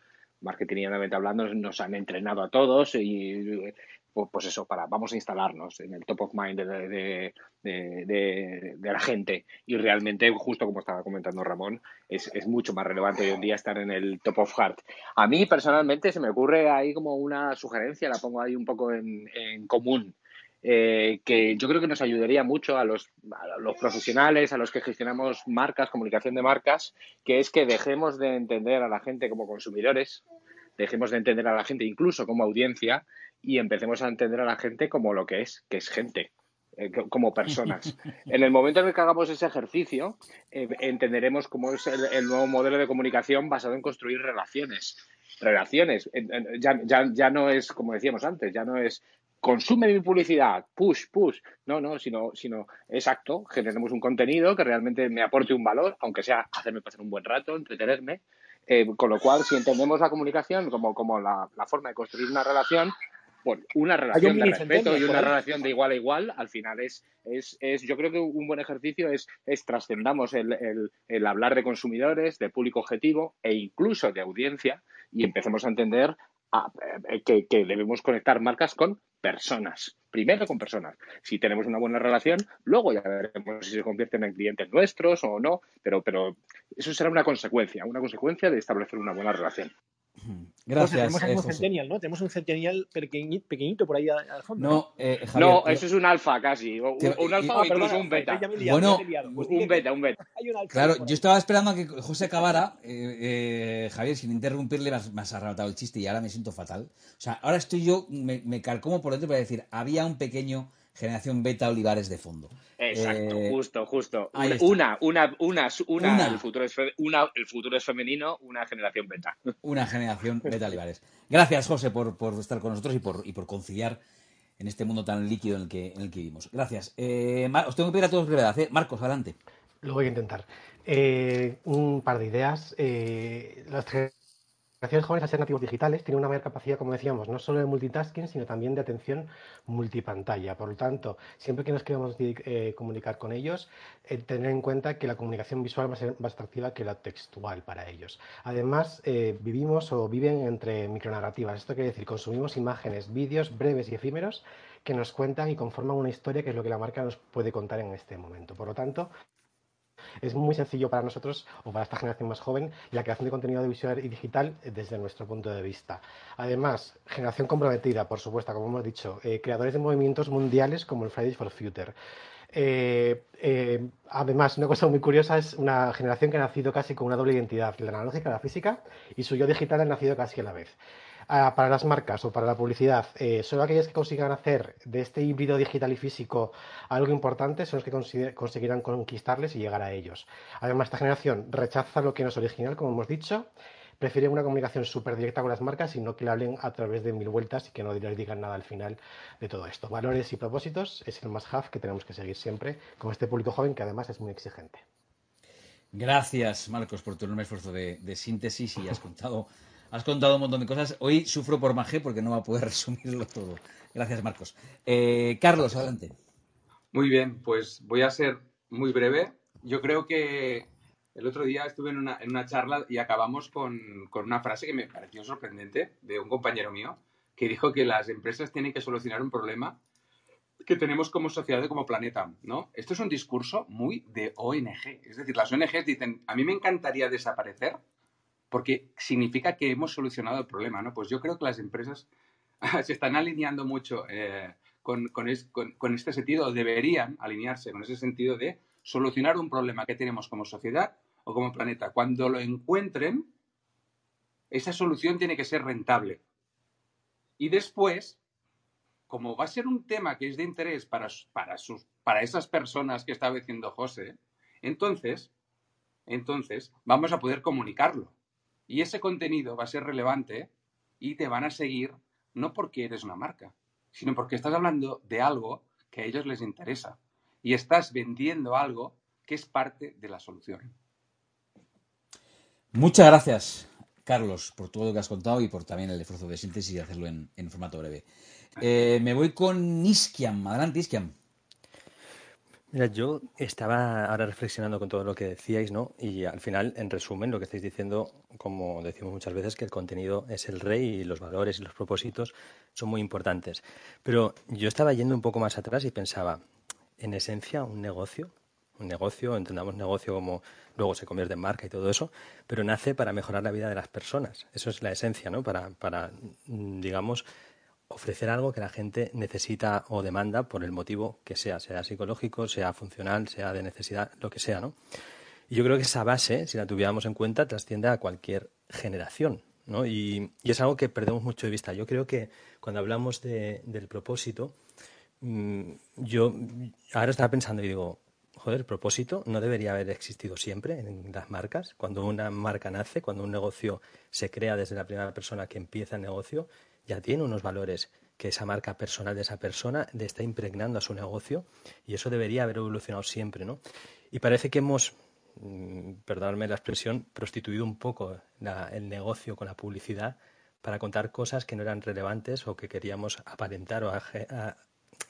marketingamente hablando, nos han entrenado a todos y pues, pues eso, para vamos a instalarnos en el top of mind de, de, la gente. Y realmente, justo como estaba comentando Ramón, es, es, mucho más relevante hoy en día estar en el top of heart. A mí personalmente se me ocurre ahí como una sugerencia, la pongo ahí un poco en, en común. Eh, que yo creo que nos ayudaría mucho a los, a los profesionales, a los que gestionamos marcas, comunicación de marcas, que es que dejemos de entender a la gente como consumidores, dejemos de entender a la gente incluso como audiencia y empecemos a entender a la gente como lo que es, que es gente, eh, como personas. En el momento en el que hagamos ese ejercicio, eh, entenderemos cómo es el, el, nuevo modelo de comunicación basado en construir relaciones. Relaciones. Ya, ya, ya no es, como decíamos antes, ya no es consume mi publicidad, push, push. No, no, sino, sino exacto, generemos un contenido que realmente me aporte un valor, aunque sea hacerme pasar un buen rato, entretenerme. Eh, con lo cual, si entendemos la comunicación como, como la, la forma de construir una relación, bueno, una relación de respeto y una relación de igual a igual, al final es, es, es yo creo que un buen ejercicio es, es trascendamos el, el, el, hablar de consumidores, de público objetivo e incluso de audiencia y empecemos a entender a, eh, que, que debemos conectar marcas con personas. Primero con personas. Si tenemos una buena relación, luego ya veremos si se convierten en clientes nuestros o no, pero, pero eso será una consecuencia, una consecuencia de establecer una buena relación. Gracias. Pues tenemos un centennial, ¿no? Tenemos un centennial pequeñito, pequeñito por ahí al fondo. No, eh, Javier, no te... eso es un alfa casi. Te... un alfa ah, o incluso perdona, un beta. liado, Bueno. Pues un beta, un beta. hay un alfa Claro, yo estaba esperando a que José acabara. Eh, eh, Javier, sin interrumpirle, me has, me has arrebatado el chiste y ahora me siento fatal. O sea, ahora estoy yo, me, me calcomo por dentro para decir, había un pequeño generación beta Olivares de fondo. Exacto, Eh, justo, justo. Una, una, una, una, Una. El, futuro es una, el futuro es femenino, una generación beta. Una generación beta Olivares. Gracias, José, por, por estar con nosotros y por, y por conciliar en este mundo tan líquido en el que, en el que vivimos. Gracias. Eh, os tengo que pedir a todos brevedad. ¿eh? Marcos, adelante. Lo voy a intentar. Eh, un par de ideas. Eh, las generaciones jóvenes, al ser nativos digitales, tienen una mayor capacidad, como decíamos, no solo de multitasking, sino también de atención multipantalla. Por lo tanto, siempre que nos queramos eh, comunicar con ellos, eh, tener en cuenta que la comunicación visual va a ser más atractiva que la textual para ellos. Además, eh, vivimos o viven entre micronarrativas. Esto quiere decir, consumimos imágenes, vídeos breves y efímeros que nos cuentan y conforman una historia que es lo que la marca nos puede contar en este momento. Por lo tanto, es muy sencillo para nosotros o para esta generación más joven la creación de contenido audiovisual y digital eh, desde nuestro punto de vista. Además, generación comprometida, por supuesto, como hemos dicho, eh, creadores de movimientos mundiales como el Fridays for Future. Eh, además, una cosa muy curiosa es una generación que ha nacido casi con una doble identidad, la analógica, la física, y su yo digital ha nacido casi a la vez. Para las marcas o para la publicidad, eh, solo aquellas que consigan hacer de este híbrido digital y físico algo importante son los que conseguirán conquistarles y llegar a ellos. Además, esta generación rechaza lo que no es original, como hemos dicho, prefiere una comunicación súper directa con las marcas y no que le hablen a través de mil vueltas y que no les digan nada al final de todo esto. Valores y propósitos es el más have que tenemos que seguir siempre con este público joven que además es muy exigente. Gracias, Marcos, por tu enorme esfuerzo de síntesis y has contado, has contado un montón de cosas. Hoy sufro por Magé porque no va a poder resumirlo todo. Gracias, Marcos. Eh, Carlos, adelante. Muy bien, pues voy a ser muy breve. Yo creo que el otro día estuve en una, en una charla y acabamos con, con una frase que me pareció sorprendente de un compañero mío que dijo que las empresas tienen que solucionar un problema que tenemos como sociedad y como planeta, ¿no? Esto es un discurso muy de ONG. Es decir, las ONGs dicen, a mí me encantaría desaparecer porque significa que hemos solucionado el problema, ¿no? Pues yo creo que las empresas se están alineando mucho eh, con, con, es- con- con este sentido, o deberían alinearse con ese sentido de solucionar un problema que tenemos como sociedad o como planeta. Cuando lo encuentren, esa solución tiene que ser rentable. Y después, como va a ser un tema que es de interés para, para sus para esas personas que estaba diciendo José, entonces, entonces vamos a poder comunicarlo. Y ese contenido va a ser relevante y te van a seguir no porque eres una marca, sino porque estás hablando de algo que a ellos les interesa y estás vendiendo algo que es parte de la solución. Muchas gracias, Carlos, por todo lo que has contado y por también el esfuerzo de síntesis y hacerlo en, en formato breve. Eh, me voy con Iskiam. Adelante, Iskiam. Mira, yo estaba ahora reflexionando con todo lo que decíais, ¿no? Y al final, en resumen, lo que estáis diciendo, como decimos muchas veces, que el contenido es el rey y los valores y los propósitos son muy importantes. Pero yo estaba yendo un poco más atrás y pensaba, en esencia, un negocio, un negocio, entendamos negocio como luego se convierte en marca y todo eso, pero nace para mejorar la vida de las personas. Eso es la esencia, ¿no? Para, para digamos, ofrecer algo que la gente necesita o demanda por el motivo que sea, sea psicológico, sea funcional, sea de necesidad, lo que sea, ¿no? Y yo creo que esa base, si la tuviéramos en cuenta, trasciende a cualquier generación, ¿no? Y, es algo que perdemos mucho de vista. Yo creo que cuando hablamos del propósito, mm, yo ahora estaba pensando y digo, joder, el propósito no debería haber existido siempre en las marcas. Cuando una marca nace, cuando un negocio se crea desde la primera persona que empieza el negocio, ya tiene unos valores que esa marca personal de esa persona le está impregnando a su negocio y eso debería haber evolucionado siempre, ¿no? Y parece que hemos, mm, perdonadme la expresión, prostituido un poco el negocio con la publicidad para contar cosas que no eran relevantes o que queríamos aparentar o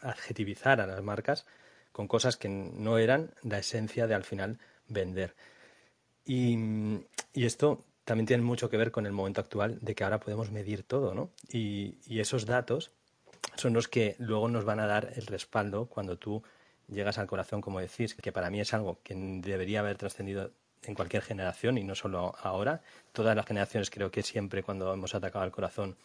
adjetivizar a las marcas con cosas que no eran la esencia de al final vender. Y, y esto también tiene mucho que ver con el momento actual de que ahora podemos medir todo, ¿no? Y, esos datos son los que luego nos van a dar el respaldo cuando tú llegas al corazón, como decís, que para mí es algo que debería haber trascendido en cualquier generación y no solo ahora. Todas las generaciones creo que siempre cuando hemos atacado al corazón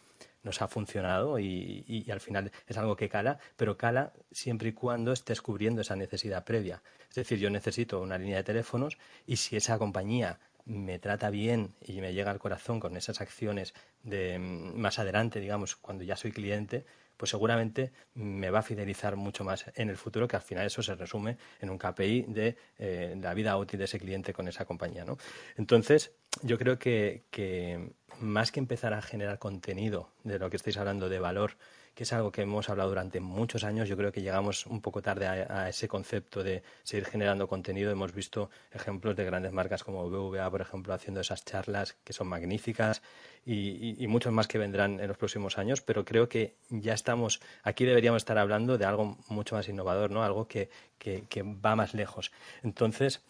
nos ha funcionado y, y, al final es algo que cala, pero cala siempre y cuando estés cubriendo esa necesidad previa. Es decir, yo necesito una línea de teléfonos y si esa compañía me trata bien y me llega al corazón con esas acciones de mm, más adelante, digamos, cuando ya soy cliente, pues seguramente me va a fidelizar mucho más en el futuro, que al final eso se resume en un KPI de eh, la vida útil de ese cliente con esa compañía. ¿no? Entonces, yo creo que, que más que empezar a generar contenido de lo que estáis hablando de valor que es algo que hemos hablado durante muchos años. Yo creo que llegamos un poco tarde a, ese concepto de seguir generando contenido. Hemos visto ejemplos de grandes marcas como BVA, por ejemplo, haciendo esas charlas que son magníficas y, muchos más que vendrán en los próximos años. Pero creo que ya estamos, aquí deberíamos estar hablando de algo mucho más innovador, ¿no? Algo que, que va más lejos. Entonces,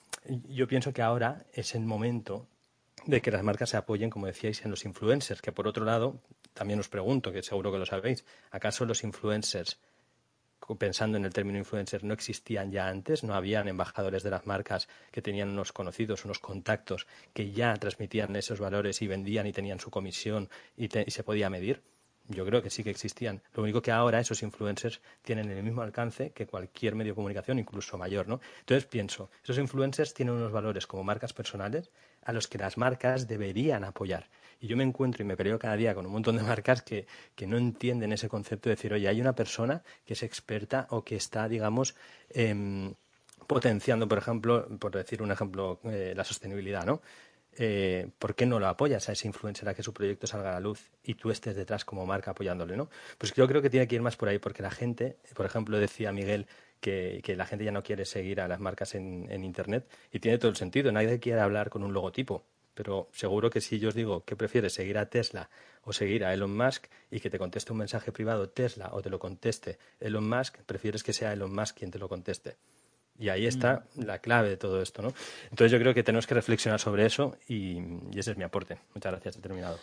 yo pienso que ahora es el momento de que las marcas se apoyen, como decíais, en los influencers, que por otro lado, también os pregunto, que seguro que lo sabéis, ¿acaso los influencers, pensando en el término influencer, no existían ya antes? ¿No habían embajadores de las marcas que tenían unos conocidos, unos contactos, que ya transmitían esos valores y vendían y tenían su comisión y, y se podía medir? Yo creo que sí que existían. Lo único que ahora esos influencers tienen el mismo alcance que cualquier medio de comunicación, incluso mayor, ¿no? Entonces pienso, esos influencers tienen unos valores como marcas personales a los que las marcas deberían apoyar. Y yo me encuentro y me peleo cada día con un montón de marcas que, que no entienden ese concepto de decir, oye, hay una persona que es experta o que está, digamos, em, potenciando, por ejemplo, por decir un ejemplo, eh, la sostenibilidad, ¿no? Eh, ¿por qué no lo apoyas a ese influencer a que su proyecto salga a la luz y tú estés detrás como marca apoyándole, ¿no? Pues yo creo que tiene que ir más por ahí, porque la gente, por ejemplo, decía Miguel que, la gente ya no quiere seguir a las marcas en, Internet y tiene todo el sentido. Nadie quiere hablar con un logotipo, pero seguro que si yo os digo que prefieres seguir a Tesla o seguir a Elon Musk y que te conteste un mensaje privado Tesla o te lo conteste Elon Musk, prefieres que sea Elon Musk quien te lo conteste. Y ahí está mm. la clave de todo esto, ¿no? Entonces yo creo que tenemos que reflexionar sobre eso y, ese es mi aporte. Muchas gracias, he terminado.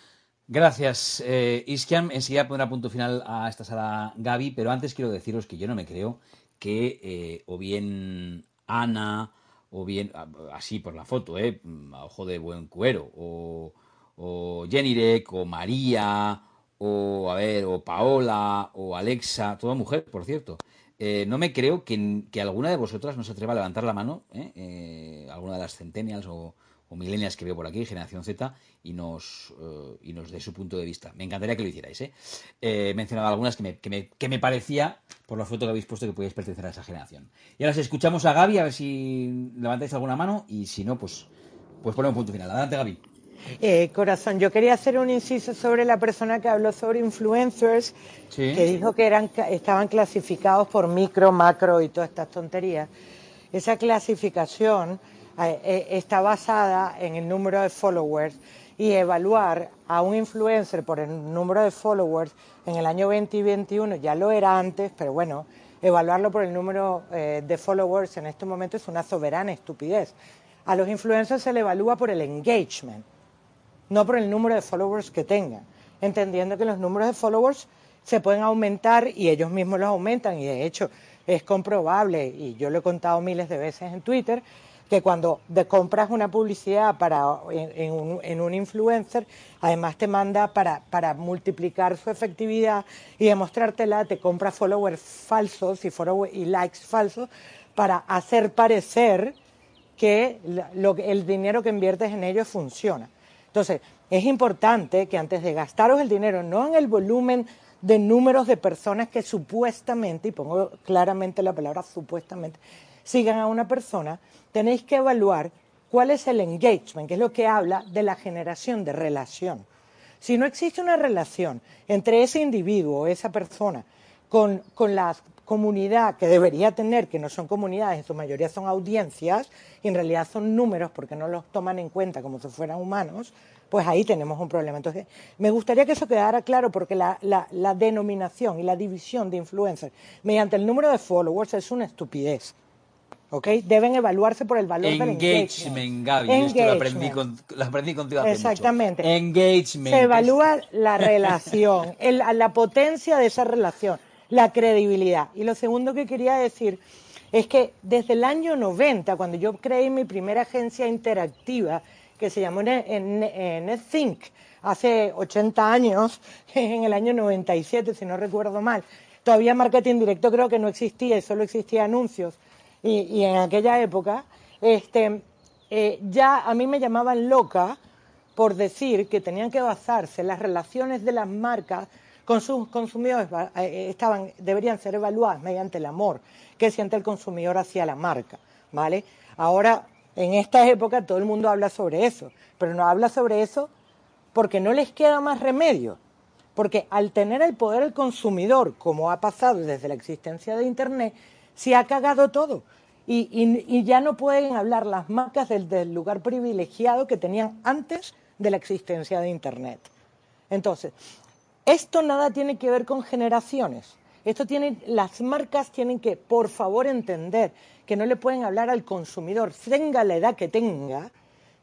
Gracias, eh, Iskian. Enseguida pondrá punto final a esta sala Gaby, pero antes quiero deciros que yo no me creo que eh, o bien Ana, o bien, así por la foto, eh, a ojo de buen cuero, o, o Jenny o María, o a ver, o Paola, o Alexa, toda mujer, por cierto, eh, no me creo que, alguna de vosotras no se atreva a levantar la mano, ¿eh? Eh, alguna de las centennials o, o millennials que veo por aquí, generación Z, y nos, eh, y nos dé su punto de vista. Me encantaría que lo hicierais. ¿eh? Eh, he mencionado algunas que me, que, me, que me parecía, por la foto que habéis puesto, que podíais pertenecer a esa generación. Y ahora si escuchamos a Gaby, a ver si levantáis alguna mano, y si no, pues, pues ponemos un punto final. Adelante, Gaby. Eh, corazón, yo quería hacer un inciso sobre la persona que habló sobre influencers, Sí. que dijo que eran, estaban clasificados por micro, macro y todas estas tonterías. Esa clasificación está basada en el número de followers y evaluar a un influencer por el número de followers en el año 2021 ya lo era antes, pero bueno, evaluarlo por el número eh, de followers en este momento es una soberana estupidez. A los influencers se le evalúa por el engagement no por el número de followers que tengan, entendiendo que los números de followers se pueden aumentar y ellos mismos los aumentan y de hecho es comprobable y yo lo he contado miles de veces en Twitter que cuando de compras una publicidad para en, un, en un influencer además te manda para, multiplicar su efectividad y demostrártela te compra followers falsos y, follow- y likes falsos para hacer parecer que lo el dinero que inviertes en ellos funciona. Entonces, es importante que antes de gastaros el dinero, no en el volumen de números de personas que supuestamente, y pongo claramente la palabra supuestamente, sigan a una persona, tenéis que evaluar cuál es el engagement, que es lo que habla de la generación de relación. Si no existe una relación entre ese individuo o esa persona con, con la comunidad que debería tener, que no son comunidades, en su mayoría son audiencias, y en realidad son números porque no los toman en cuenta como si fueran humanos, pues ahí tenemos un problema. Entonces, me gustaría que eso quedara claro porque la, la- la denominación y la división de influencers mediante el número de followers es una estupidez. ¿Ok? Deben evaluarse por el valor del engagement. Engagement, Gaby. Esto lo aprendí, Engagement. con, lo aprendí contigo hace Exactamente. mucho. Engagement. Se evalúa la relación, el- la potencia de esa relación, la credibilidad. Y lo segundo que quería decir es que desde el año 90, cuando yo creé mi primera agencia interactiva, que se llamó NetThink, hace 80 años, en el año 97, si no recuerdo mal, todavía marketing directo creo que no existía y solo existía anuncios. Y, y en aquella época, este, eh, ya a mí me llamaban loca por decir que tenían que basarse las relaciones de las marcas con sus consumidores va- eh, estaban deberían ser evaluadas mediante el amor que siente el consumidor hacia la marca, ¿vale? Ahora en esta época todo el mundo habla sobre eso, pero no habla sobre eso porque no les queda más remedio. Porque al tener el poder el consumidor, como ha pasado desde la existencia de Internet, se ha cagado todo. Y, y- ya no pueden hablar las marcas del, del lugar privilegiado que tenían antes de la existencia de Internet. Entonces, esto nada tiene que ver con generaciones. Esto tiene, las marcas tienen que, por favor, entender que no le pueden hablar al consumidor, tenga la edad que tenga,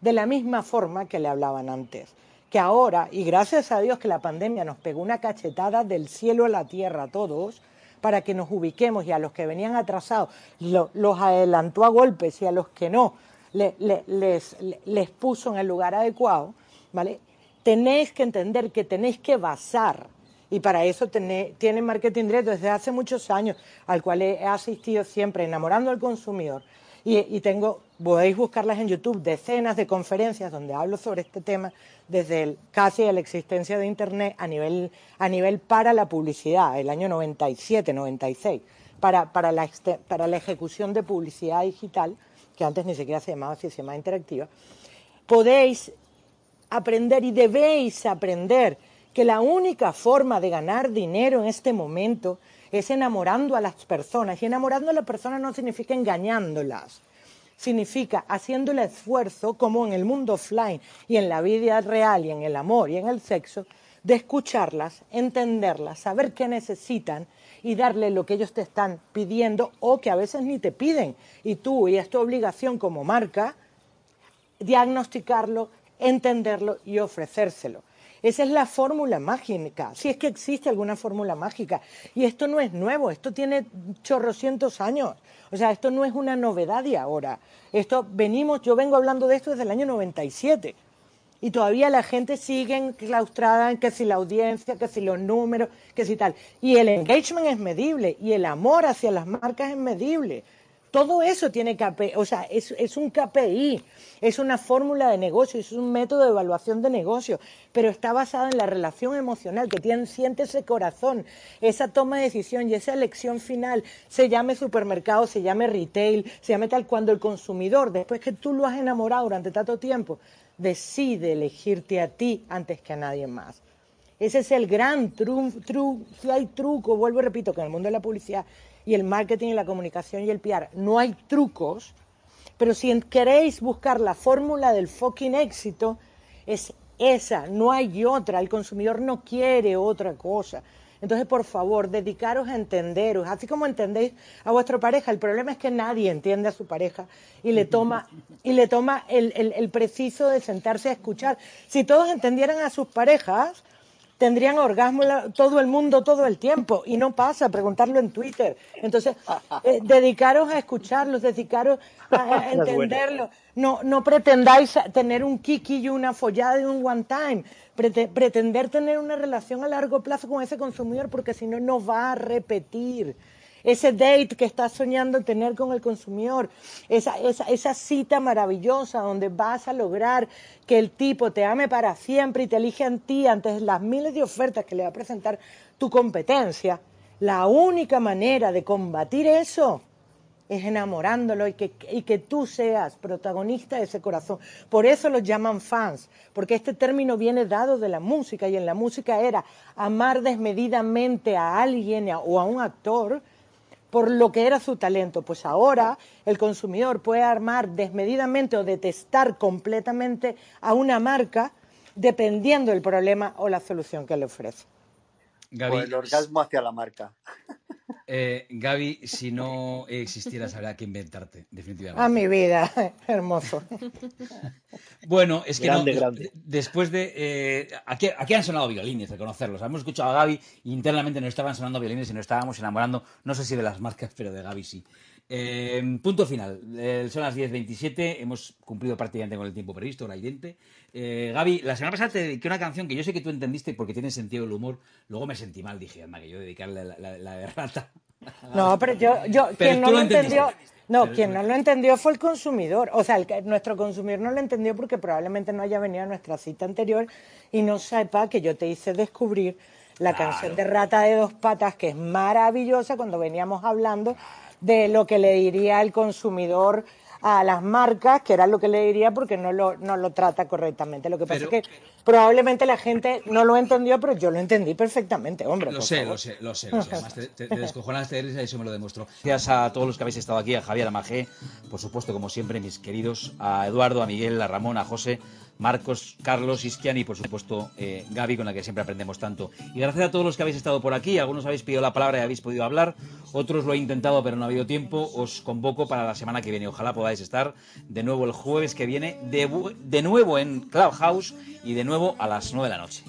de la misma forma que le hablaban antes. Que ahora, y gracias a Dios que la pandemia nos pegó una cachetada del cielo a la tierra a todos, para que nos ubiquemos y a los que venían atrasados lo- los adelantó a golpes y a los que no le- le- les, le- les puso en el lugar adecuado, ¿vale? Tenéis que entender que tenéis que basar, y para eso tiene marketing directo desde hace muchos años, al cual he asistido siempre, enamorando al consumidor. Y, tengo, podéis buscarlas en YouTube, decenas de conferencias donde hablo sobre este tema desde el, casi la existencia de Internet a nivel, a nivel para la publicidad, el año 97, 96, para, para, la, para la ejecución de publicidad digital, que antes ni siquiera se llamaba así, se llamaba interactiva, podéis aprender y debéis aprender que la única forma de ganar dinero en este momento es enamorando a las personas. Y enamorando a las personas no significa engañándolas, significa haciendo el esfuerzo, como en el mundo offline y en la vida real y en el amor y en el sexo, de escucharlas, entenderlas, saber qué necesitan y darle lo que ellos te están pidiendo o que a veces ni te piden. Y tú, y es tu obligación como marca, diagnosticarlo, entenderlo y ofrecérselo. Esa es la fórmula mágica, si es que existe alguna fórmula mágica. Y esto no es nuevo, esto tiene chorrocientos años. O sea, esto no es una novedad de ahora. Esto venimos, yo vengo hablando de esto desde el año 97. Y todavía la gente sigue enclaustrada en que si la audiencia, que si los números, que si tal. Y el engagement es medible y el amor hacia las marcas es medible. Todo eso tiene KPI, o sea, es, un KPI, es una fórmula de negocio, es un método de evaluación de negocio, pero está basado en la relación emocional que tiene, siente ese corazón, esa toma de decisión y esa elección final, se llame supermercado, se llame retail, se llame tal, cuando el consumidor, después que tú lo has enamorado durante tanto tiempo, decide elegirte a ti antes que a nadie más. Ese es el gran truco, si hay truco, vuelvo y repito, que en el mundo de la publicidad y el marketing y la comunicación y el PR no hay trucos, pero si queréis buscar la fórmula del fucking éxito, es esa, no hay otra, el consumidor no quiere otra cosa. Entonces, por favor, dedicaros a entenderos, así como entendéis a vuestra pareja. El problema es que nadie entiende a su pareja y le toma, y le toma el, el preciso de sentarse a escuchar. Si todos entendieran a sus parejas, tendrían orgasmo todo el mundo todo el tiempo y no pasa, preguntarlo en Twitter. Entonces, eh, dedicaros a escucharlos, dedicaros a, entenderlo. No, no pretendáis tener un kiki y una follada y un one time. pretender tener una relación a largo plazo con ese consumidor porque si no, no va a repetir ese date que estás soñando tener con el consumidor, esa, esa, cita maravillosa donde vas a lograr que el tipo te ame para siempre y te elige a ti ante las miles de ofertas que le va a presentar tu competencia, la única manera de combatir eso es enamorándolo y que, y que tú seas protagonista de ese corazón. Por eso los llaman fans, porque este término viene dado de la música y en la música era amar desmedidamente a alguien o a un actor por lo que era su talento. Pues ahora el consumidor puede armar desmedidamente o detestar completamente a una marca dependiendo del problema o la solución que le ofrece. o el orgasmo hacia la marca. Eh, Gaby, si no existieras, habría que inventarte, definitivamente. A mi vida, hermoso. bueno, es que no, después de... Eh, aquí, aquí, han sonado violines, reconocerlos. Hemos escuchado a Gaby internamente no estaban sonando violines y nos estábamos enamorando, no sé si de las marcas, pero de Gaby sí. Eh, punto final. Eh, son las 10.27, hemos cumplido prácticamente con el tiempo previsto, hora y Eh, Gaby, la semana pasada te dediqué una canción que yo sé que tú entendiste porque tiene sentido el humor. Luego me sentí mal, dije, anda, que yo dedicarle la, la, la de rata. No, pero yo, yo quien no lo, entendió, no, quien no lo entendió fue el consumidor. O sea, el, nuestro consumidor no lo entendió porque probablemente no haya venido a nuestra cita anterior y no sepa que yo te hice descubrir la canción de Rata de dos patas, que es maravillosa cuando veníamos hablando de lo que le diría el consumidor a las marcas, que era lo que le diría porque no lo, no lo trata correctamente. Lo que pasa es que probablemente la gente no lo entendió, pero yo lo entendí perfectamente, hombre. Lo sé, lo sé, lo sé, lo sé. Además, te, te, descojonaste de y eso me lo demostró. Gracias a todos los que habéis estado aquí, a Javier, a Magé, por supuesto, como siempre, mis queridos, a Eduardo, a Miguel, a Ramón, a José, Marcos, Carlos, Isquian y por supuesto eh, Gaby, con la que siempre aprendemos tanto. Y gracias a todos los que habéis estado por aquí, algunos habéis pedido la palabra y habéis podido hablar, otros lo he intentado pero no ha habido tiempo, os convoco para la semana que viene, ojalá podáis estar de nuevo el jueves que viene, de, de nuevo en Clubhouse y de nuevo a las 9 de la noche.